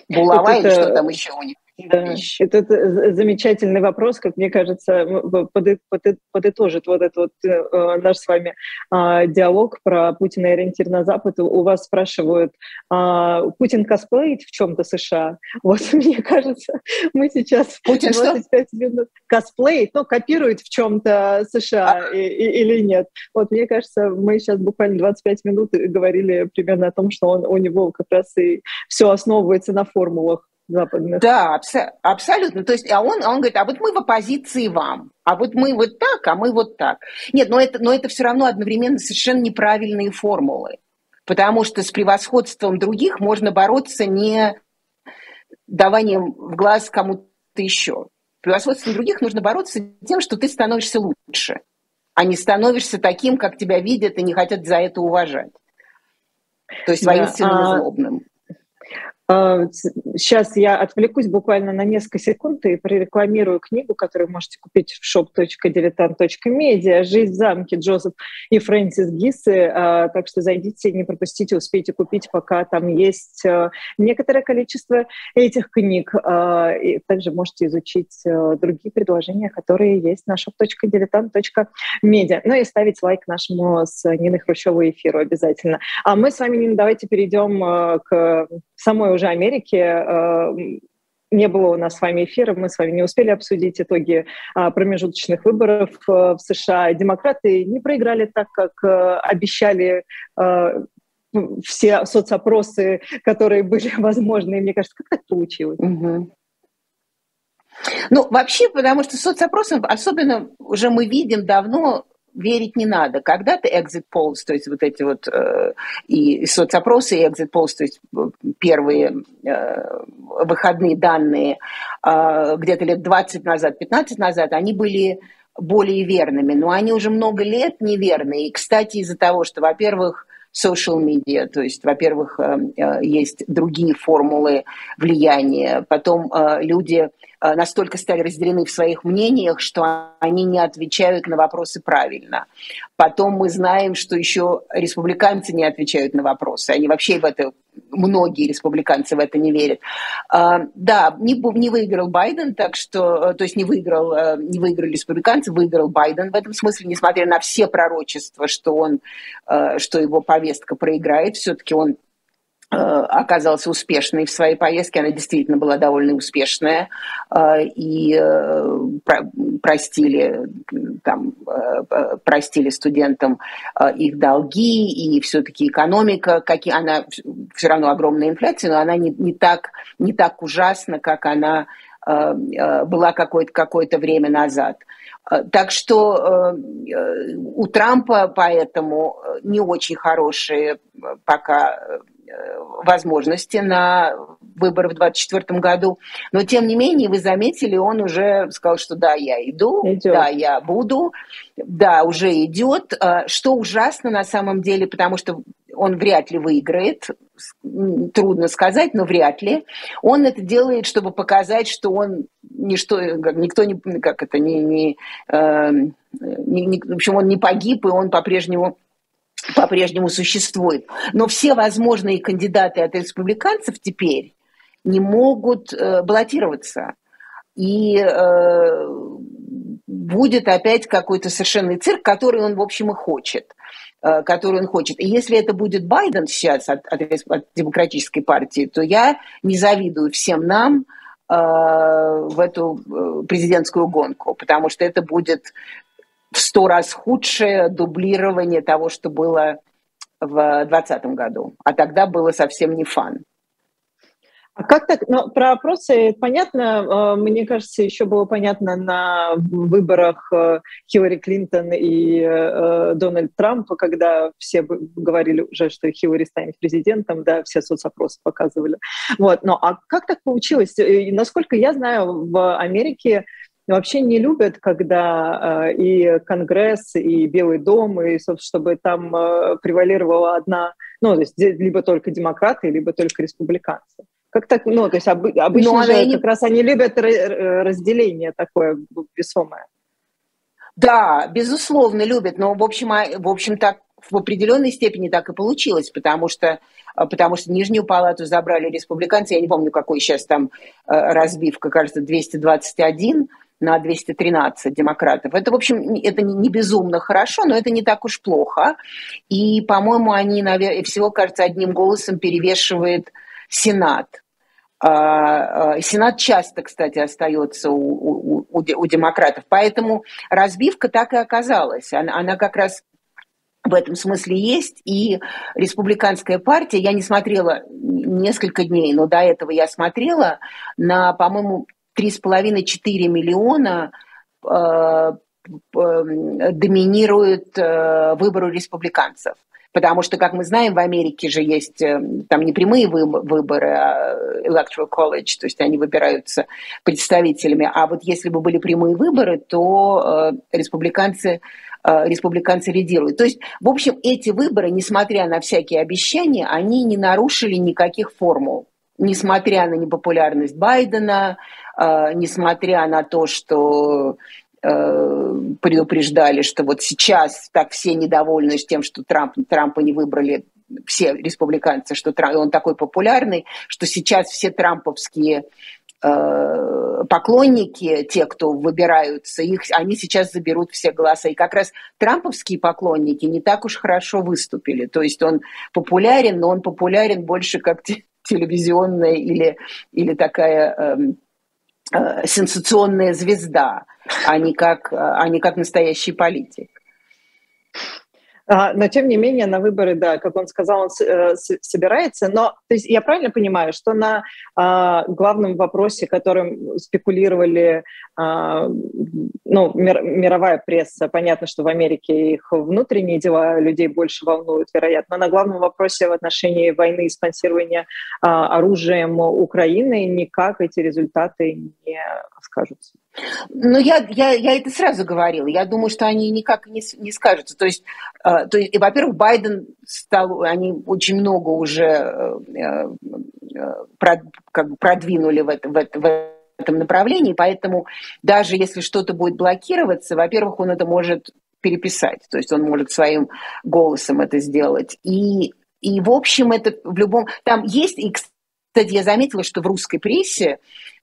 Булава или что там еще у них? Да, это, это замечательный вопрос, как мне кажется, под, под, подытожит вот этот вот э, наш с вами э, диалог про Путина и ориентир на Запад. У вас спрашивают, э, Путин косплеит в чем-то США? Вот мне кажется, мы сейчас Путин 25 что? минут косплеит, ну, копирует в чем-то США а... и, и, или нет. Вот мне кажется, мы сейчас буквально 25 минут говорили примерно о том, что он, у него как раз и все основывается на формулах западных. Да, абс- абсолютно. То есть, а он, он говорит, а вот мы в оппозиции вам, а вот мы вот так, а мы вот так. Нет, но это, но это все равно одновременно совершенно неправильные формулы. Потому что с превосходством других можно бороться не даванием в глаз кому-то еще. Превосходством других нужно бороться тем, что ты становишься лучше, а не становишься таким, как тебя видят и не хотят за это уважать. То есть воинственным да, а... злобным. Сейчас я отвлекусь буквально на несколько секунд и прорекламирую книгу, которую можете купить в shop.diletant.media «Жизнь в замке» Джозеф и Фрэнсис Гиссы. А, так что зайдите, не пропустите, успейте купить, пока там есть а, некоторое количество этих книг. А, и также можете изучить другие предложения, которые есть на shop.diletant.media. Ну и ставить лайк нашему с Ниной Хрущевой эфиру обязательно. А мы с вами, Нина, давайте перейдем к самой уже Америке э, не было у нас с вами эфира, мы с вами не успели обсудить итоги а, промежуточных выборов э, в США. Демократы не проиграли так, как э, обещали все соцопросы, которые были возможны. И мне кажется, как так получилось? Угу. Ну, вообще, потому что соцопросы, особенно уже мы видим давно, верить не надо. Когда-то exit polls, то есть вот эти вот э, и соцопросы, и exit polls, то есть э, первые э, выходные данные э, где-то лет 20 назад, 15 назад, они были более верными, но они уже много лет неверные. И, кстати, из-за того, что, во-первых, social media, то есть, во-первых, э, э, есть другие формулы влияния, потом люди настолько стали разделены в своих мнениях, что они не отвечают на вопросы правильно. Потом мы знаем, что еще республиканцы не отвечают на вопросы. Они вообще в это, многие республиканцы в это не верят. А, да, не, не выиграл Байден, так что, э, то есть не выиграл, э, не выиграли республиканцы, выиграл Байден в этом смысле, несмотря на все пророчества, что он, что его повестка проиграет, все-таки он Э, оказался успешной в своей поездке. Она действительно была довольно успешная. Э, и э, простили, там, простили студентам их долги, и все-таки экономика, какие, она все равно огромная инфляция, но она не, не, так, не так ужасна, как она была какое-то какое время назад. Так что у Трампа поэтому не очень хорошие пока возможности на выборы в 2024 году. Но, тем не менее, вы заметили, он уже сказал, что да, я иду, идет. да, я буду, да, уже идет. Что ужасно на самом деле, потому что он вряд ли выиграет, трудно сказать, но вряд ли. Он это делает, чтобы показать, что он ничто, никто не, как это, не, не, э, не, не, в общем, он не погиб, и он по-прежнему по-прежнему существует. Но все возможные кандидаты от республиканцев теперь не могут э, баллотироваться. И э, будет опять какой-то совершенный цирк, который он, в общем, и хочет. Э, который он хочет. И если это будет Байден сейчас от, от, от демократической партии, то я не завидую всем нам э, в эту э, президентскую гонку, потому что это будет в сто раз худшее дублирование того, что было в 2020 году. А тогда было совсем не фан. А как так? Ну, про опросы понятно. Э, мне кажется, еще было понятно на выборах э, Хиллари Клинтон и э, Дональд Трампа, когда все говорили уже, что Хиллари станет президентом, да, все соцопросы показывали. Вот. Но а как так получилось? И, насколько я знаю, в Америке вообще не любят, когда э, и Конгресс, и Белый дом, и, собственно, чтобы там э, превалировала одна, ну, то есть либо только демократы, либо только республиканцы. Как так, ну, то есть об, обычно Но же не... как раз они любят разделение такое весомое. Да, безусловно, любят, но, в общем, а, в общем так в определенной степени так и получилось, потому что, а, потому что Нижнюю палату забрали республиканцы, я не помню, какой сейчас там э, разбивка, кажется, 221 на 213 демократов. Это, в общем, это не безумно хорошо, но это не так уж плохо. И, по-моему, они, наверное, всего, кажется, одним голосом перевешивает Сенат. А, а, Сенат часто, кстати, остается у, у, у, демократов. Поэтому разбивка так и оказалась. Она, она как раз в этом смысле есть. И республиканская партия, я не смотрела несколько дней, но до этого я смотрела, на, по-моему, 3,5-4 миллиона э, доминирует э, выбору республиканцев. Потому что, как мы знаем, в Америке же есть э, там не прямые выборы, а electoral college, то есть они выбираются представителями. А вот если бы были прямые выборы, то республиканцы республиканцы лидируют. То есть, в общем, эти выборы, несмотря на всякие обещания, они не нарушили никаких формул. Несмотря на непопулярность Байдена, несмотря на то, что Э, предупреждали, что вот сейчас так все недовольны с тем, что Трамп, Трампа не выбрали все республиканцы, что Трамп, он такой популярный, что сейчас все трамповские э, поклонники, те, кто выбираются, их, они сейчас заберут все голоса. И как раз трамповские поклонники не так уж хорошо выступили. То есть он популярен, но он популярен больше как телевизионная или, или такая э, э, сенсационная звезда а не как, а не как настоящий политик. А, но, тем не менее, на выборы, да, как он сказал, он э, собирается. Но то есть, я правильно понимаю, что на а, главном вопросе, которым спекулировали ну, мир, мировая пресса, понятно, что в Америке их внутренние дела людей больше волнуют, вероятно, но на главном вопросе в отношении войны и спонсирования а, оружием Украины никак эти результаты не скажутся. Ну, я, я, я это сразу говорила. Я думаю, что они никак не, не скажутся. То есть, э, то есть, во-первых, Байден стал, они очень много уже э, э, прод, как бы продвинули в, это, в, это, в этом направлении, поэтому даже если что-то будет блокироваться, во-первых, он это может переписать, то есть он может своим голосом это сделать. И, и в общем, это в любом... Там есть, и, кстати, я заметила, что в русской прессе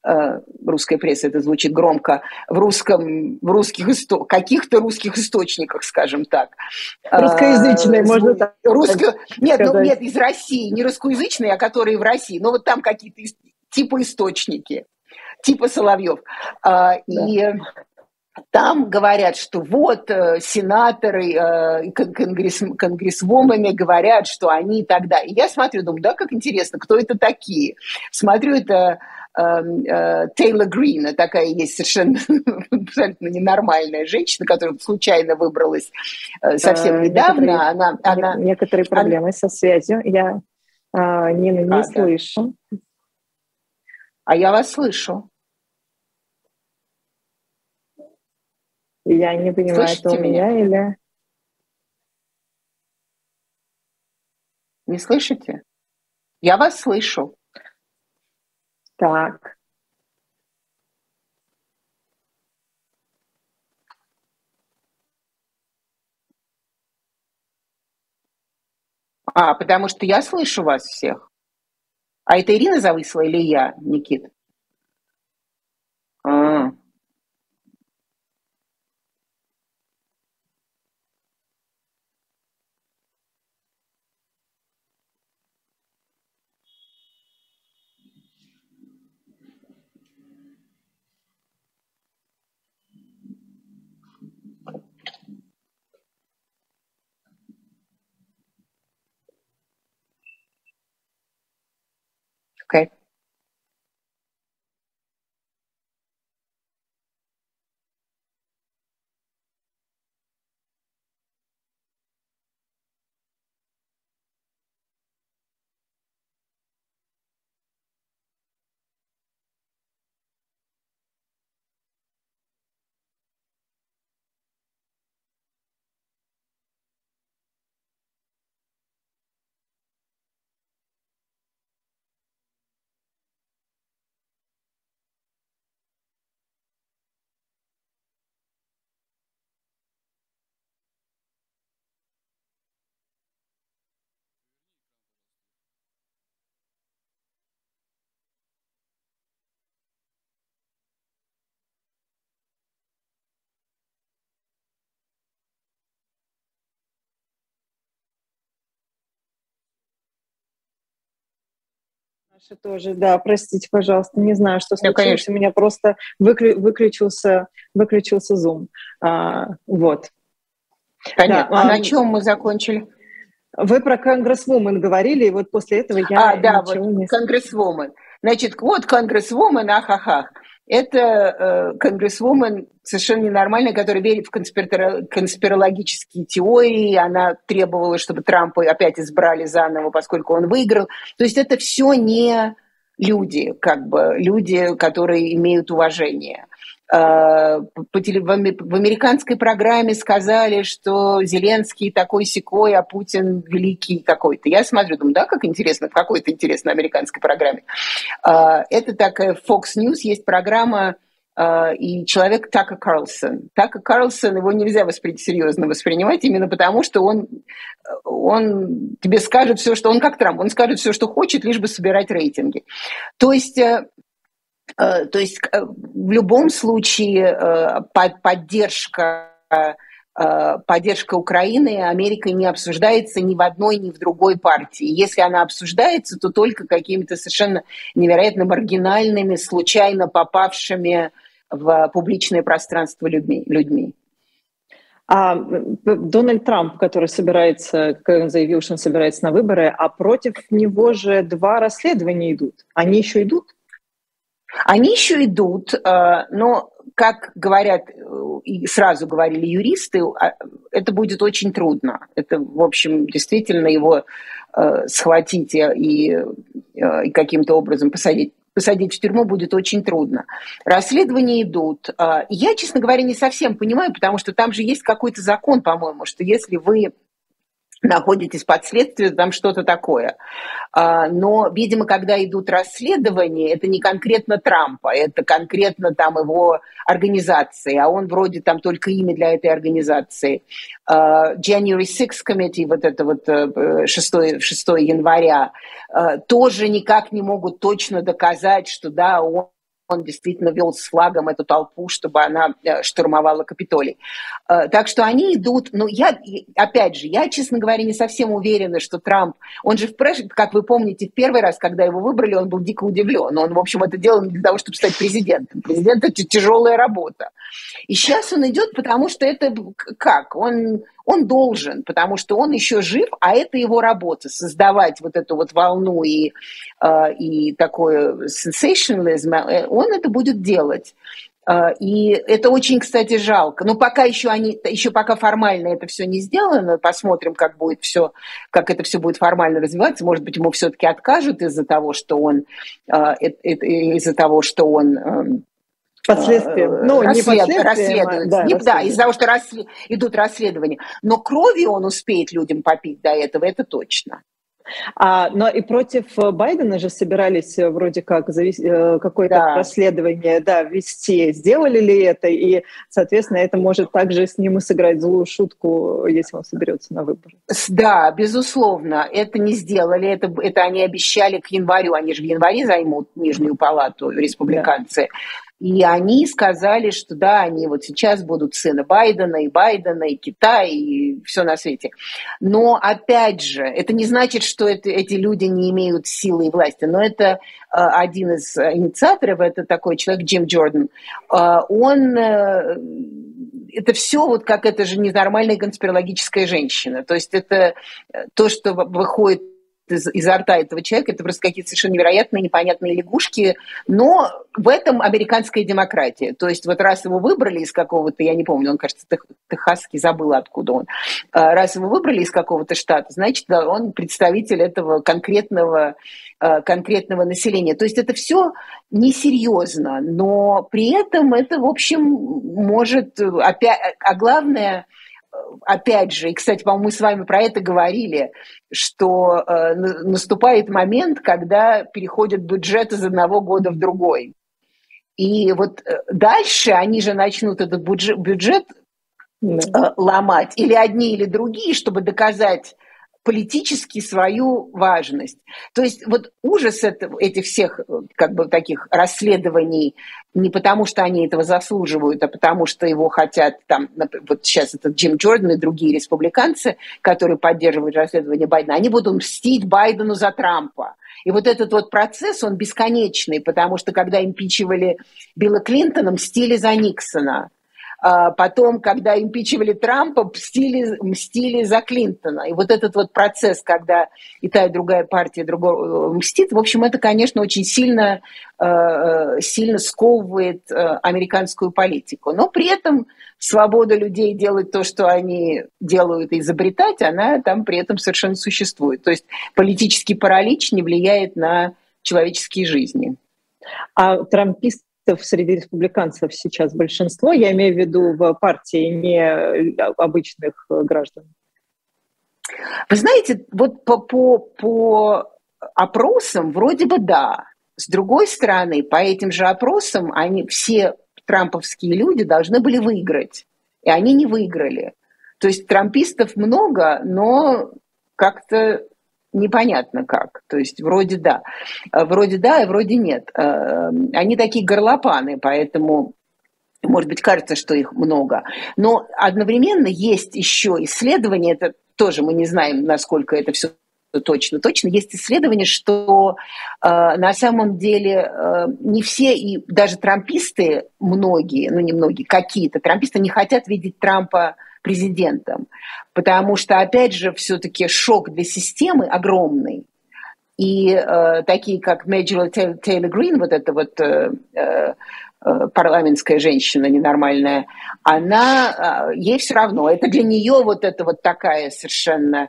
Э, русская пресса, это звучит громко, в русском, в русских исто... каких-то русских источниках, скажем так. Русскоязычные, а, можно так Русско... Нет, ну, нет, из России, не русскоязычные, а которые в России, но вот там какие-то типа источники, типа Соловьев. А, да. И там говорят, что вот э, сенаторы, э, конгресс, конгрессвумены говорят, что они тогда. И я смотрю, думаю, да, как интересно, кто это такие? Смотрю, это Эм, э, Тейла Грина, такая есть совершенно абсолютно ненормальная женщина, которая случайно выбралась совсем недавно. Некоторые, она, она, некоторые проблемы она, со связью. Я А, Нина, не а, слышу. Да. А я вас слышу. Я не понимаю, Слышите это у меня, меня или... Не слышите? Я вас слышу. Так. А, потому что я слышу вас всех. А это Ирина завысла или я, Никит? А. Okay Наши тоже, да, простите, пожалуйста, не знаю, что случилось, да, у меня просто выклю, выключился, выключился Zoom. А, вот. Понятно. Да, а, а на чем мы закончили? Вы про конгрессвумен говорили, и вот после этого я А, да, вот, не... конгрессвумен. Значит, вот конгрессвумен, ахахах это э, конгрессвумен совершенно ненормальная, которая верит в конспирологические теории. Она требовала, чтобы Трампа опять избрали заново, поскольку он выиграл. То есть это все не люди, как бы люди, которые имеют уважение. Э, в американской программе сказали, что Зеленский такой секой, а Путин великий какой-то. Я смотрю, думаю, да, как интересно, в какой-то интересной американской программе. Э, это такая Fox News, есть программа э, и человек Така Карлсон. Така Карлсон, его нельзя воспри- серьезно воспринимать именно потому, что он, он тебе скажет все, что он как Трамп, он скажет все, что хочет, лишь бы собирать рейтинги. То есть Э, то есть э, в любом случае э, поддержка поддержка Украины Америкой не обсуждается ни в одной, ни в другой партии. Если она обсуждается, то только какими-то совершенно невероятно маргинальными, случайно попавшими в публичное пространство людьми. людьми. А Дональд Трамп, который собирается, как он заявил, что он собирается на выборы, а против него же два расследования идут. Они еще идут? Они еще идут, э, но, как говорят и сразу говорили юристы, а, это будет очень трудно. Это, в общем, действительно его э, схватить и, э, и каким-то образом посадить посадить в тюрьму будет очень трудно. Расследования идут. Я, честно говоря, не совсем понимаю, потому что там же есть какой-то закон, по-моему, что если вы находитесь под следствием, там что-то такое. А, но, видимо, когда идут расследования, это не конкретно Трампа, это конкретно там его организации, а он вроде там только имя для этой организации. А, January 6 Committee, вот это вот 6, э, 6 января, а, тоже никак не могут точно доказать, что да, он он действительно вел с флагом эту толпу, чтобы она э, штурмовала Капитолий. Э, так что они идут, ну, я, опять же, я, честно говоря, не совсем уверена, что Трамп, он же, в как вы помните, в первый раз, когда его выбрали, он был дико удивлен. Он, в общем, это делал для того, чтобы стать президентом. Президент – это тяжелая работа. И сейчас он идет, потому что это как? Он он должен, потому что он еще жив, а это его работа, создавать вот эту вот волну и, э, и такой sensationalism, э, он это будет делать. А, и это очень, кстати, жалко. Но пока еще они, еще пока формально это все не сделано, посмотрим, как будет все, как это все будет формально развиваться. Может быть, ему все-таки откажут из-за того, что он, из-за того, что он эм, Последствия. Ну, расслед, не последствия, расследуют. Да, не, да из-за того, что расслед, идут расследования. Но крови он успеет людям попить до этого, это точно. А, но и против Байдена же собирались э, вроде как завис... Э, какое-то да. расследование да, вести. Сделали ли это? И, соответственно, это может также с ним и сыграть злую шутку, если он соберется на выборы. Да, безусловно. Это не сделали. Это, это они обещали к январю. Они же в январе займут Нижнюю палату республиканцы. И они сказали, что да, они вот сейчас будут сына Байдена, и Байдена, и Китай, и все на свете. Но опять же, это не значит, что это, эти люди не имеют силы и власти. Но это э, один из инициаторов, это такой человек Джим Джордан. Э, он э, это все вот как это же ненормальная конспирологическая женщина. То есть это то, что выходит из, изо рта этого человека, это просто какие-то совершенно невероятные, непонятные лягушки, но в этом американская демократия. То есть вот раз его выбрали из какого-то, я не помню, он, кажется, техасский, забыла, откуда он, а, раз его выбрали из какого-то штата, значит, он представитель этого конкретного, а, конкретного населения. То есть это все несерьезно, но при этом это, в общем, может опять, а главное – опять же, и, кстати, по-моему, мы с вами про это говорили, что э, наступает момент, когда переходит бюджет из одного года в другой. И вот э, дальше они же начнут этот бюджет, бюджет э, ломать, или одни, или другие, чтобы доказать политически свою важность. То есть вот ужас это, этих всех как бы таких расследований не потому, что они этого заслуживают, а потому, что его хотят там, вот сейчас этот Джим Джордан и другие республиканцы, которые поддерживают расследование Байдена, они будут мстить Байдену за Трампа. И вот этот вот процесс, он бесконечный, потому что когда импичивали Билла Клинтона, мстили за Никсона. А потом, когда импичивали Трампа, мстили, мстили за Клинтона. И вот этот вот процесс, когда и та, и другая партия другого мстит, в общем, это, конечно, очень сильно, э, э, сильно сковывает э, американскую политику. Но при этом свобода людей делать то, что они делают, и изобретать, она там при этом совершенно существует. То есть политический паралич не влияет на человеческие жизни. А трампист среди республиканцев сейчас большинство, я имею в виду в партии не обычных граждан? Вы знаете, вот по, по, по опросам вроде бы да. С другой стороны, по этим же опросам они все трамповские люди должны были выиграть. И они не выиграли. То есть трампистов много, но как-то непонятно как. То есть вроде да. Э, вроде да и вроде нет. Э, они такие горлопаны, поэтому может быть, кажется, что их много. Но одновременно есть еще исследования, это тоже мы не знаем, насколько это все точно. Точно есть исследование, что э, на самом деле э, не все, и даже трамписты, многие, ну не многие, какие-то трамписты не хотят видеть Трампа президентом, потому что, опять же, все-таки шок для системы огромный. И э, такие, как Мэджела Тейлор Грин, вот эта вот э, э, парламентская женщина ненормальная, она, э, ей все равно, это для нее вот это вот такая совершенно Э,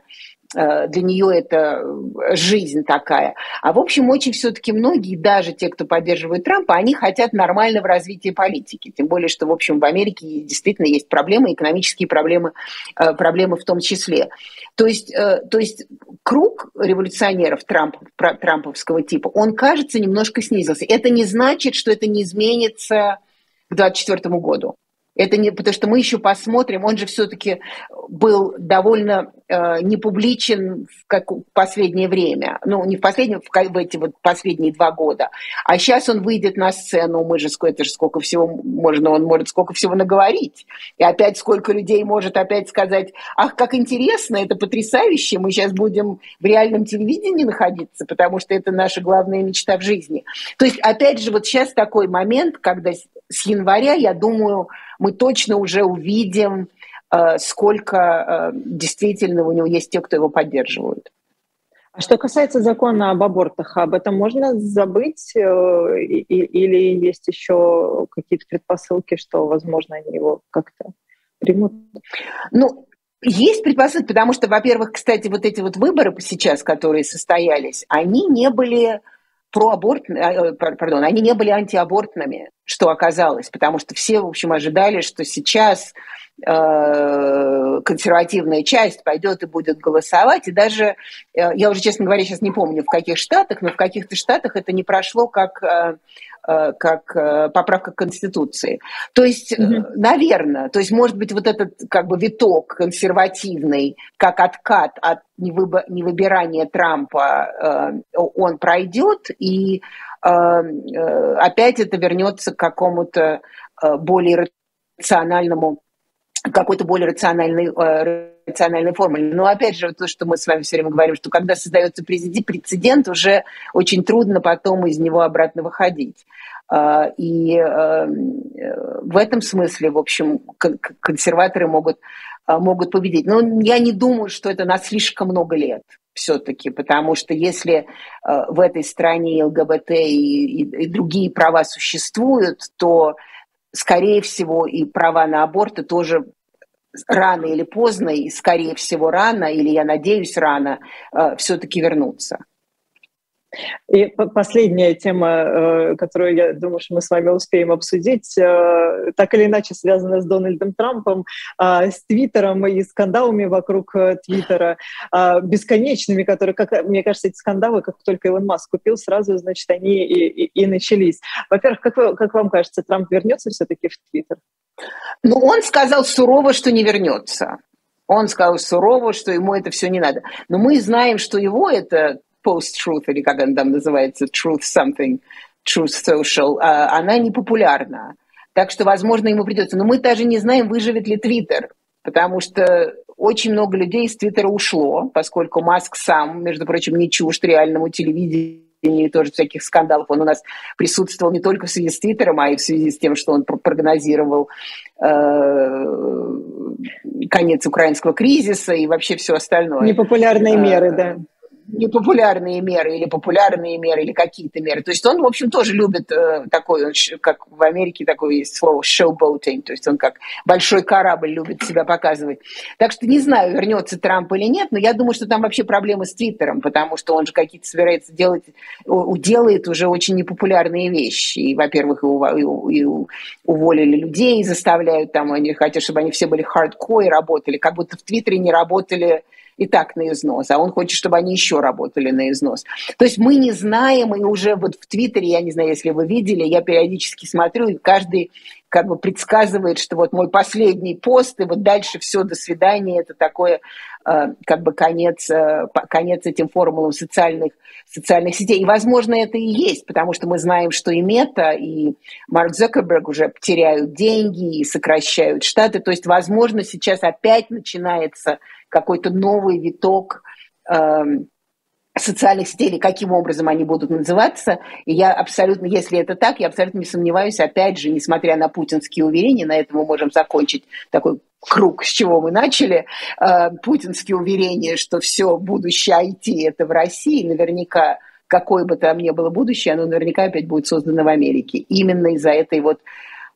для нее это жизнь такая. А в общем, очень все-таки многие, даже те, кто поддерживает Трампа, они хотят нормального развития политики. Тем более, что, в общем, в Америке действительно есть проблемы, экономические проблемы, э, проблемы в том числе. То есть, э, то есть круг революционеров Трамп, трамповского типа, он, кажется, немножко снизился. Это не значит, что это не изменится к 2024 году. Это не потому, что мы еще посмотрим. Он же все-таки был довольно э, непубличен в, как, в последнее время. Ну, не в последнее, в, в эти вот последние два года. А сейчас он выйдет на сцену. Мы же это же сколько всего можно, он может сколько всего наговорить. И опять сколько людей может опять сказать, ах, как интересно, это потрясающе, мы сейчас будем в реальном телевидении находиться, потому что это наша главная мечта в жизни. То есть, опять же, вот сейчас такой момент, когда с января, я думаю, мы точно уже увидим, э, сколько э, действительно у него есть те, кто его поддерживают. что касается закона об абортах, об этом можно забыть э, или есть еще какие-то предпосылки, что, возможно, они его как-то примут? Ну, есть предпосылки, потому что, во-первых, кстати, вот эти вот выборы сейчас, которые состоялись, они не были проабортными, э, пардон, они не были антиабортными, что оказалось, потому что все, в общем, ожидали, что сейчас консервативная часть пойдет и будет голосовать, и даже, э, я уже, честно говоря, сейчас не помню, в каких штатах, но в каких-то штатах это не прошло как Э, как э, поправка к Конституции. То есть, mm-hmm. наверное, то есть, может быть, вот этот как бы виток консервативный, как откат от невыбирания Трампа, он пройдет, и опять это вернется к какому-то более рациональному какой-то более рациональной, э, рациональной формуле. Но опять же, то, что мы с вами все время говорим, что когда создается прецедент, уже очень трудно потом из него обратно выходить. Э, и э, в этом смысле, в общем, консерваторы могут, могут победить. Но я не думаю, что это на слишком много лет все-таки, потому что если в этой стране ЛГБТ и, и, и другие права существуют, то скорее всего, и права на аборты тоже рано или поздно, и скорее всего рано, или я надеюсь рано, э, все-таки вернутся. И последняя тема, э, которую, я думаю, что мы с вами успеем обсудить, э, так или иначе связана с Дональдом Трампом, а, с Твиттером и скандалами вокруг э, Твиттера, а, бесконечными, которые, как мне кажется, эти скандалы, как только Илон Маск купил, сразу, значит, они и, и, и начались. Во-первых, как, вы, как вам кажется, Трамп вернется все-таки в Твиттер? Ну, он сказал сурово, что не вернется. Он сказал сурово, что ему это все не надо. Но мы знаем, что его это post-truth, или как она там называется, truth something, truth social, а, она не популярна. Так что, возможно, ему придется. Но мы даже не знаем, выживет ли Твиттер, потому что очень много людей из Твиттера ушло, поскольку Маск сам, между прочим, не чужд реальному телевидению и тоже всяких скандалов. Он у нас присутствовал не только в связи с Твиттером, а и в связи с тем, что он прогнозировал э, конец украинского кризиса и вообще все остальное. Непопулярные меры, да непопулярные меры или популярные меры или какие-то меры. То есть он, в общем, тоже любит э, такой, как в Америке такое есть слово showboating, то есть он как большой корабль любит себя показывать. Так что не знаю, вернется Трамп или нет, но я думаю, что там вообще проблемы с Твиттером, потому что он же какие-то собирается делать, делает уже очень непопулярные вещи. И, во-первых, и, и, и уволили людей, заставляют там, они хотят, чтобы они все были hardcore и работали, как будто в Твиттере не работали и так на износ, а он хочет, чтобы они еще работали на износ. То есть мы не знаем, и уже вот в Твиттере, я не знаю, если вы видели, я периодически смотрю, и каждый как бы предсказывает, что вот мой последний пост, и вот дальше все, до свидания, это такое э, как бы конец, э, конец этим формулам социальных, социальных сетей. И, возможно, это и есть, потому что мы знаем, что и Мета, и Марк Зукерберг уже теряют деньги и сокращают штаты. То есть, возможно, сейчас опять начинается какой-то новый виток э, социальных сетей, каким образом они будут называться. И я абсолютно, если это так, я абсолютно не сомневаюсь, опять же, несмотря на путинские уверения, на этом мы можем закончить такой круг, с чего мы начали, э, путинские уверения, что все будущее IT это в России, наверняка какое бы там ни было будущее, оно наверняка опять будет создано в Америке. Именно из-за этой вот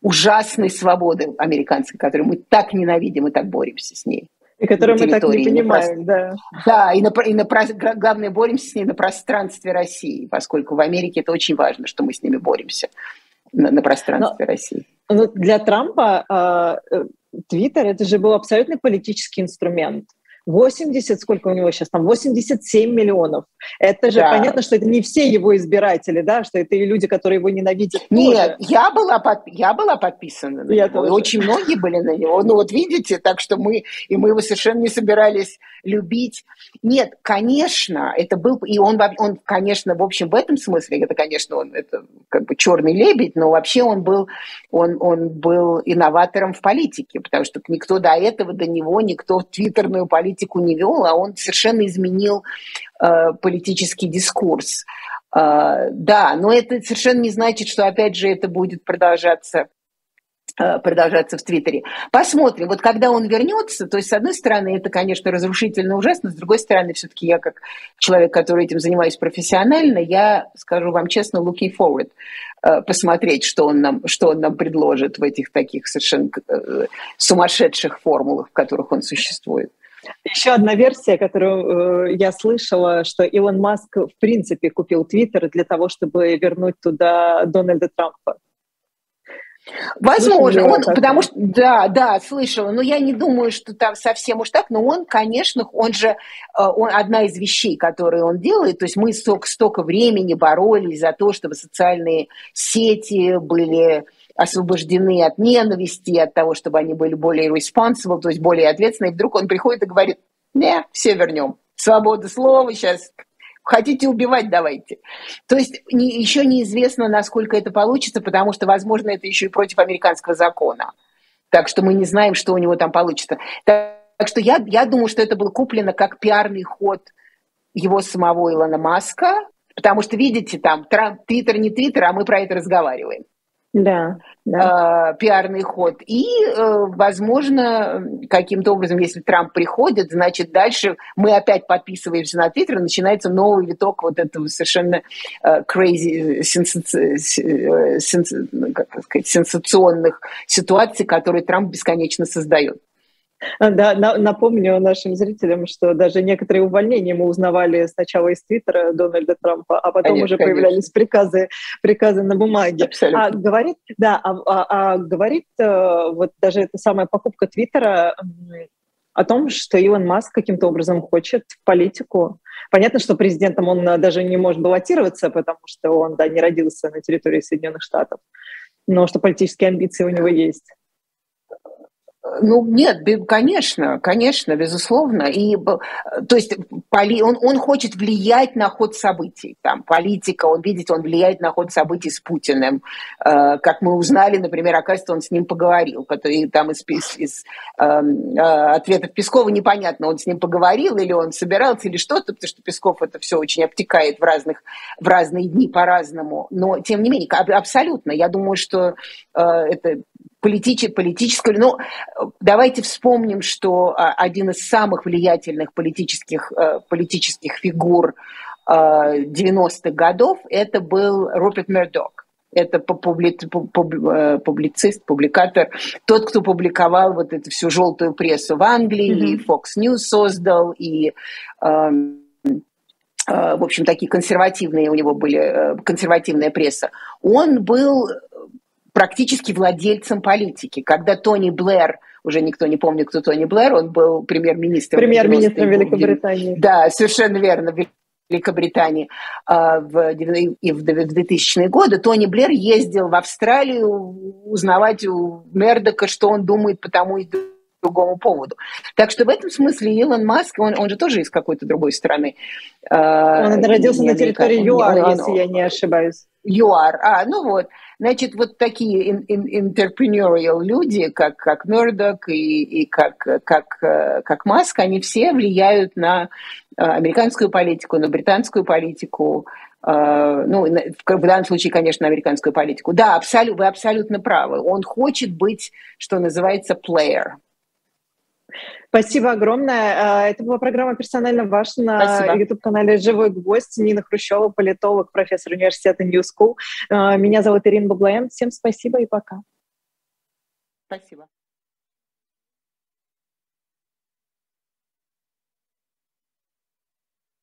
ужасной свободы американской, которую мы так ненавидим и так боремся с ней и которую мы так не понимаем, на, да. Да, и, на, и на, главное, боремся с ней на пространстве России, поскольку в Америке это очень важно, что мы с ними боремся на, на пространстве Но, России. Ну, для Трампа а, э, Твиттер это же был абсолютно политический инструмент. 80, сколько у него сейчас там, 87 миллионов. Это же да. понятно, что это не все его избиратели, да, что это и люди, которые его ненавидят. Нет, я была, под, я была подписана на я него, тоже. и очень многие были на него. Ну вот видите, так что мы, и мы его совершенно не собирались любить. Нет, конечно, это был, и он, он, конечно, в общем, в этом смысле, это, конечно, он, это как бы черный лебедь, но вообще он был, он, он был инноватором в политике, потому что никто до этого, до него, никто твиттерную политику политику не вел, а он совершенно изменил э, политический дискурс. Э, да, но это совершенно не значит, что, опять же, это будет продолжаться Э, продолжаться в Твиттере. Посмотрим. Вот когда он вернется, то есть, с одной стороны, это, конечно, разрушительно ужасно, с другой стороны, все-таки я, как человек, который этим занимаюсь профессионально, я, скажу вам честно, looking forward э, посмотреть, что он нам, что он нам предложит в этих таких совершенно э, сумасшедших формулах, в которых он существует. Еще одна версия, которую э, я слышала, что Илон Маск в принципе купил Твиттер для того, чтобы вернуть туда Дональда Трампа. Возможно, он, потому что, да, да, слышала, но я не думаю, что там совсем уж так, но он, конечно, он же, э, он, одна из вещей, которые он делает, то есть мы столько, столько времени боролись за то, чтобы социальные сети были освобождены от ненависти, от того, чтобы они были более responsible, то есть более ответственные, и вдруг он приходит и говорит, не, все вернем. Свобода слова, сейчас Хотите убивать, давайте. То есть не, еще неизвестно, насколько это получится, потому что, возможно, это еще и против американского закона. Так что мы не знаем, что у него там получится. Так, так что я, я думаю, что это было куплено как пиарный ход его самого Илона Маска, потому что, видите, там Твиттер не Твиттер, а мы про это разговариваем да, да. Э, пиарный ход. И, э, возможно, каким-то образом, если Трамп приходит, значит, дальше мы опять подписываемся на Твиттер, начинается новый виток вот этого совершенно э, crazy, сенсаци... сенс... Ну, как сказать, сенсационных ситуаций, которые Трамп бесконечно создает. А, да, на, напомню нашим зрителям, что даже некоторые увольнения мы узнавали сначала из Твиттера Дональда Трампа, а потом конечно, уже конечно. появлялись приказы, приказы на бумаге. Абсолютно. А говорит, да, а, а, а говорит э, вот даже эта самая покупка Твиттера о том, что Илон Маск каким-то образом хочет в политику. Понятно, что президентом он даже не может баллотироваться, потому что он да, не родился на территории Соединенных Штатов, но что политические амбиции у него есть. Ну, нет, конечно, конечно, безусловно. И, то есть он, он хочет влиять на ход событий. Там, политика, он, видите, он влияет на ход событий с Путиным. Э, как мы узнали, например, оказывается, он с ним поговорил. И там из, из, из э, э, ответов Пескова непонятно, он с ним поговорил или он собирался, или что-то, потому что Песков это все очень обтекает в, разных, в разные дни по-разному. Но, тем не менее, абсолютно. Я думаю, что э, это политическое, политическое. Ну, давайте вспомним, что а, один из самых влиятельных политических, э, политических фигур 90-х э, годов это был Роберт Мердок. Это э, публицист, публикатор, тот, кто публиковал вот эту всю желтую прессу в Англии, mm-hmm. Fox News создал, и эм, в общем, такие консервативные у него были, консервативная пресса. Он был практически владельцем политики. Когда Тони Блэр, уже никто не помнит, кто Тони Блэр, он был премьер-министром. Премьер-министром Великобритании. Да, совершенно верно. Великобритании а, в, и в 2000-е годы, Тони Блэр ездил в Австралию узнавать у Мердока, что он думает по тому и другому поводу. Так что в этом смысле Илон Маск, он, он же тоже из какой-то другой страны. А, он родился на территории ЮАР, если я не ошибаюсь. ЮАР, а, ну вот. Значит, вот такие entrepreneurial люди, как, как Мердок и, и как, как, как Маск, они все влияют на э, американскую политику, на британскую политику, э, ну, в данном случае, конечно, на американскую политику. Да, абсолютно, вы абсолютно правы. Он хочет быть, что называется, player. Спасибо огромное. А, это была программа «Персонально ваш» на YouTube-канале «Живой гвоздь». Нина Хрущева, политолог, профессор университета New School. А, меня зовут Ирина Баблоян. Всем спасибо и пока. Спасибо.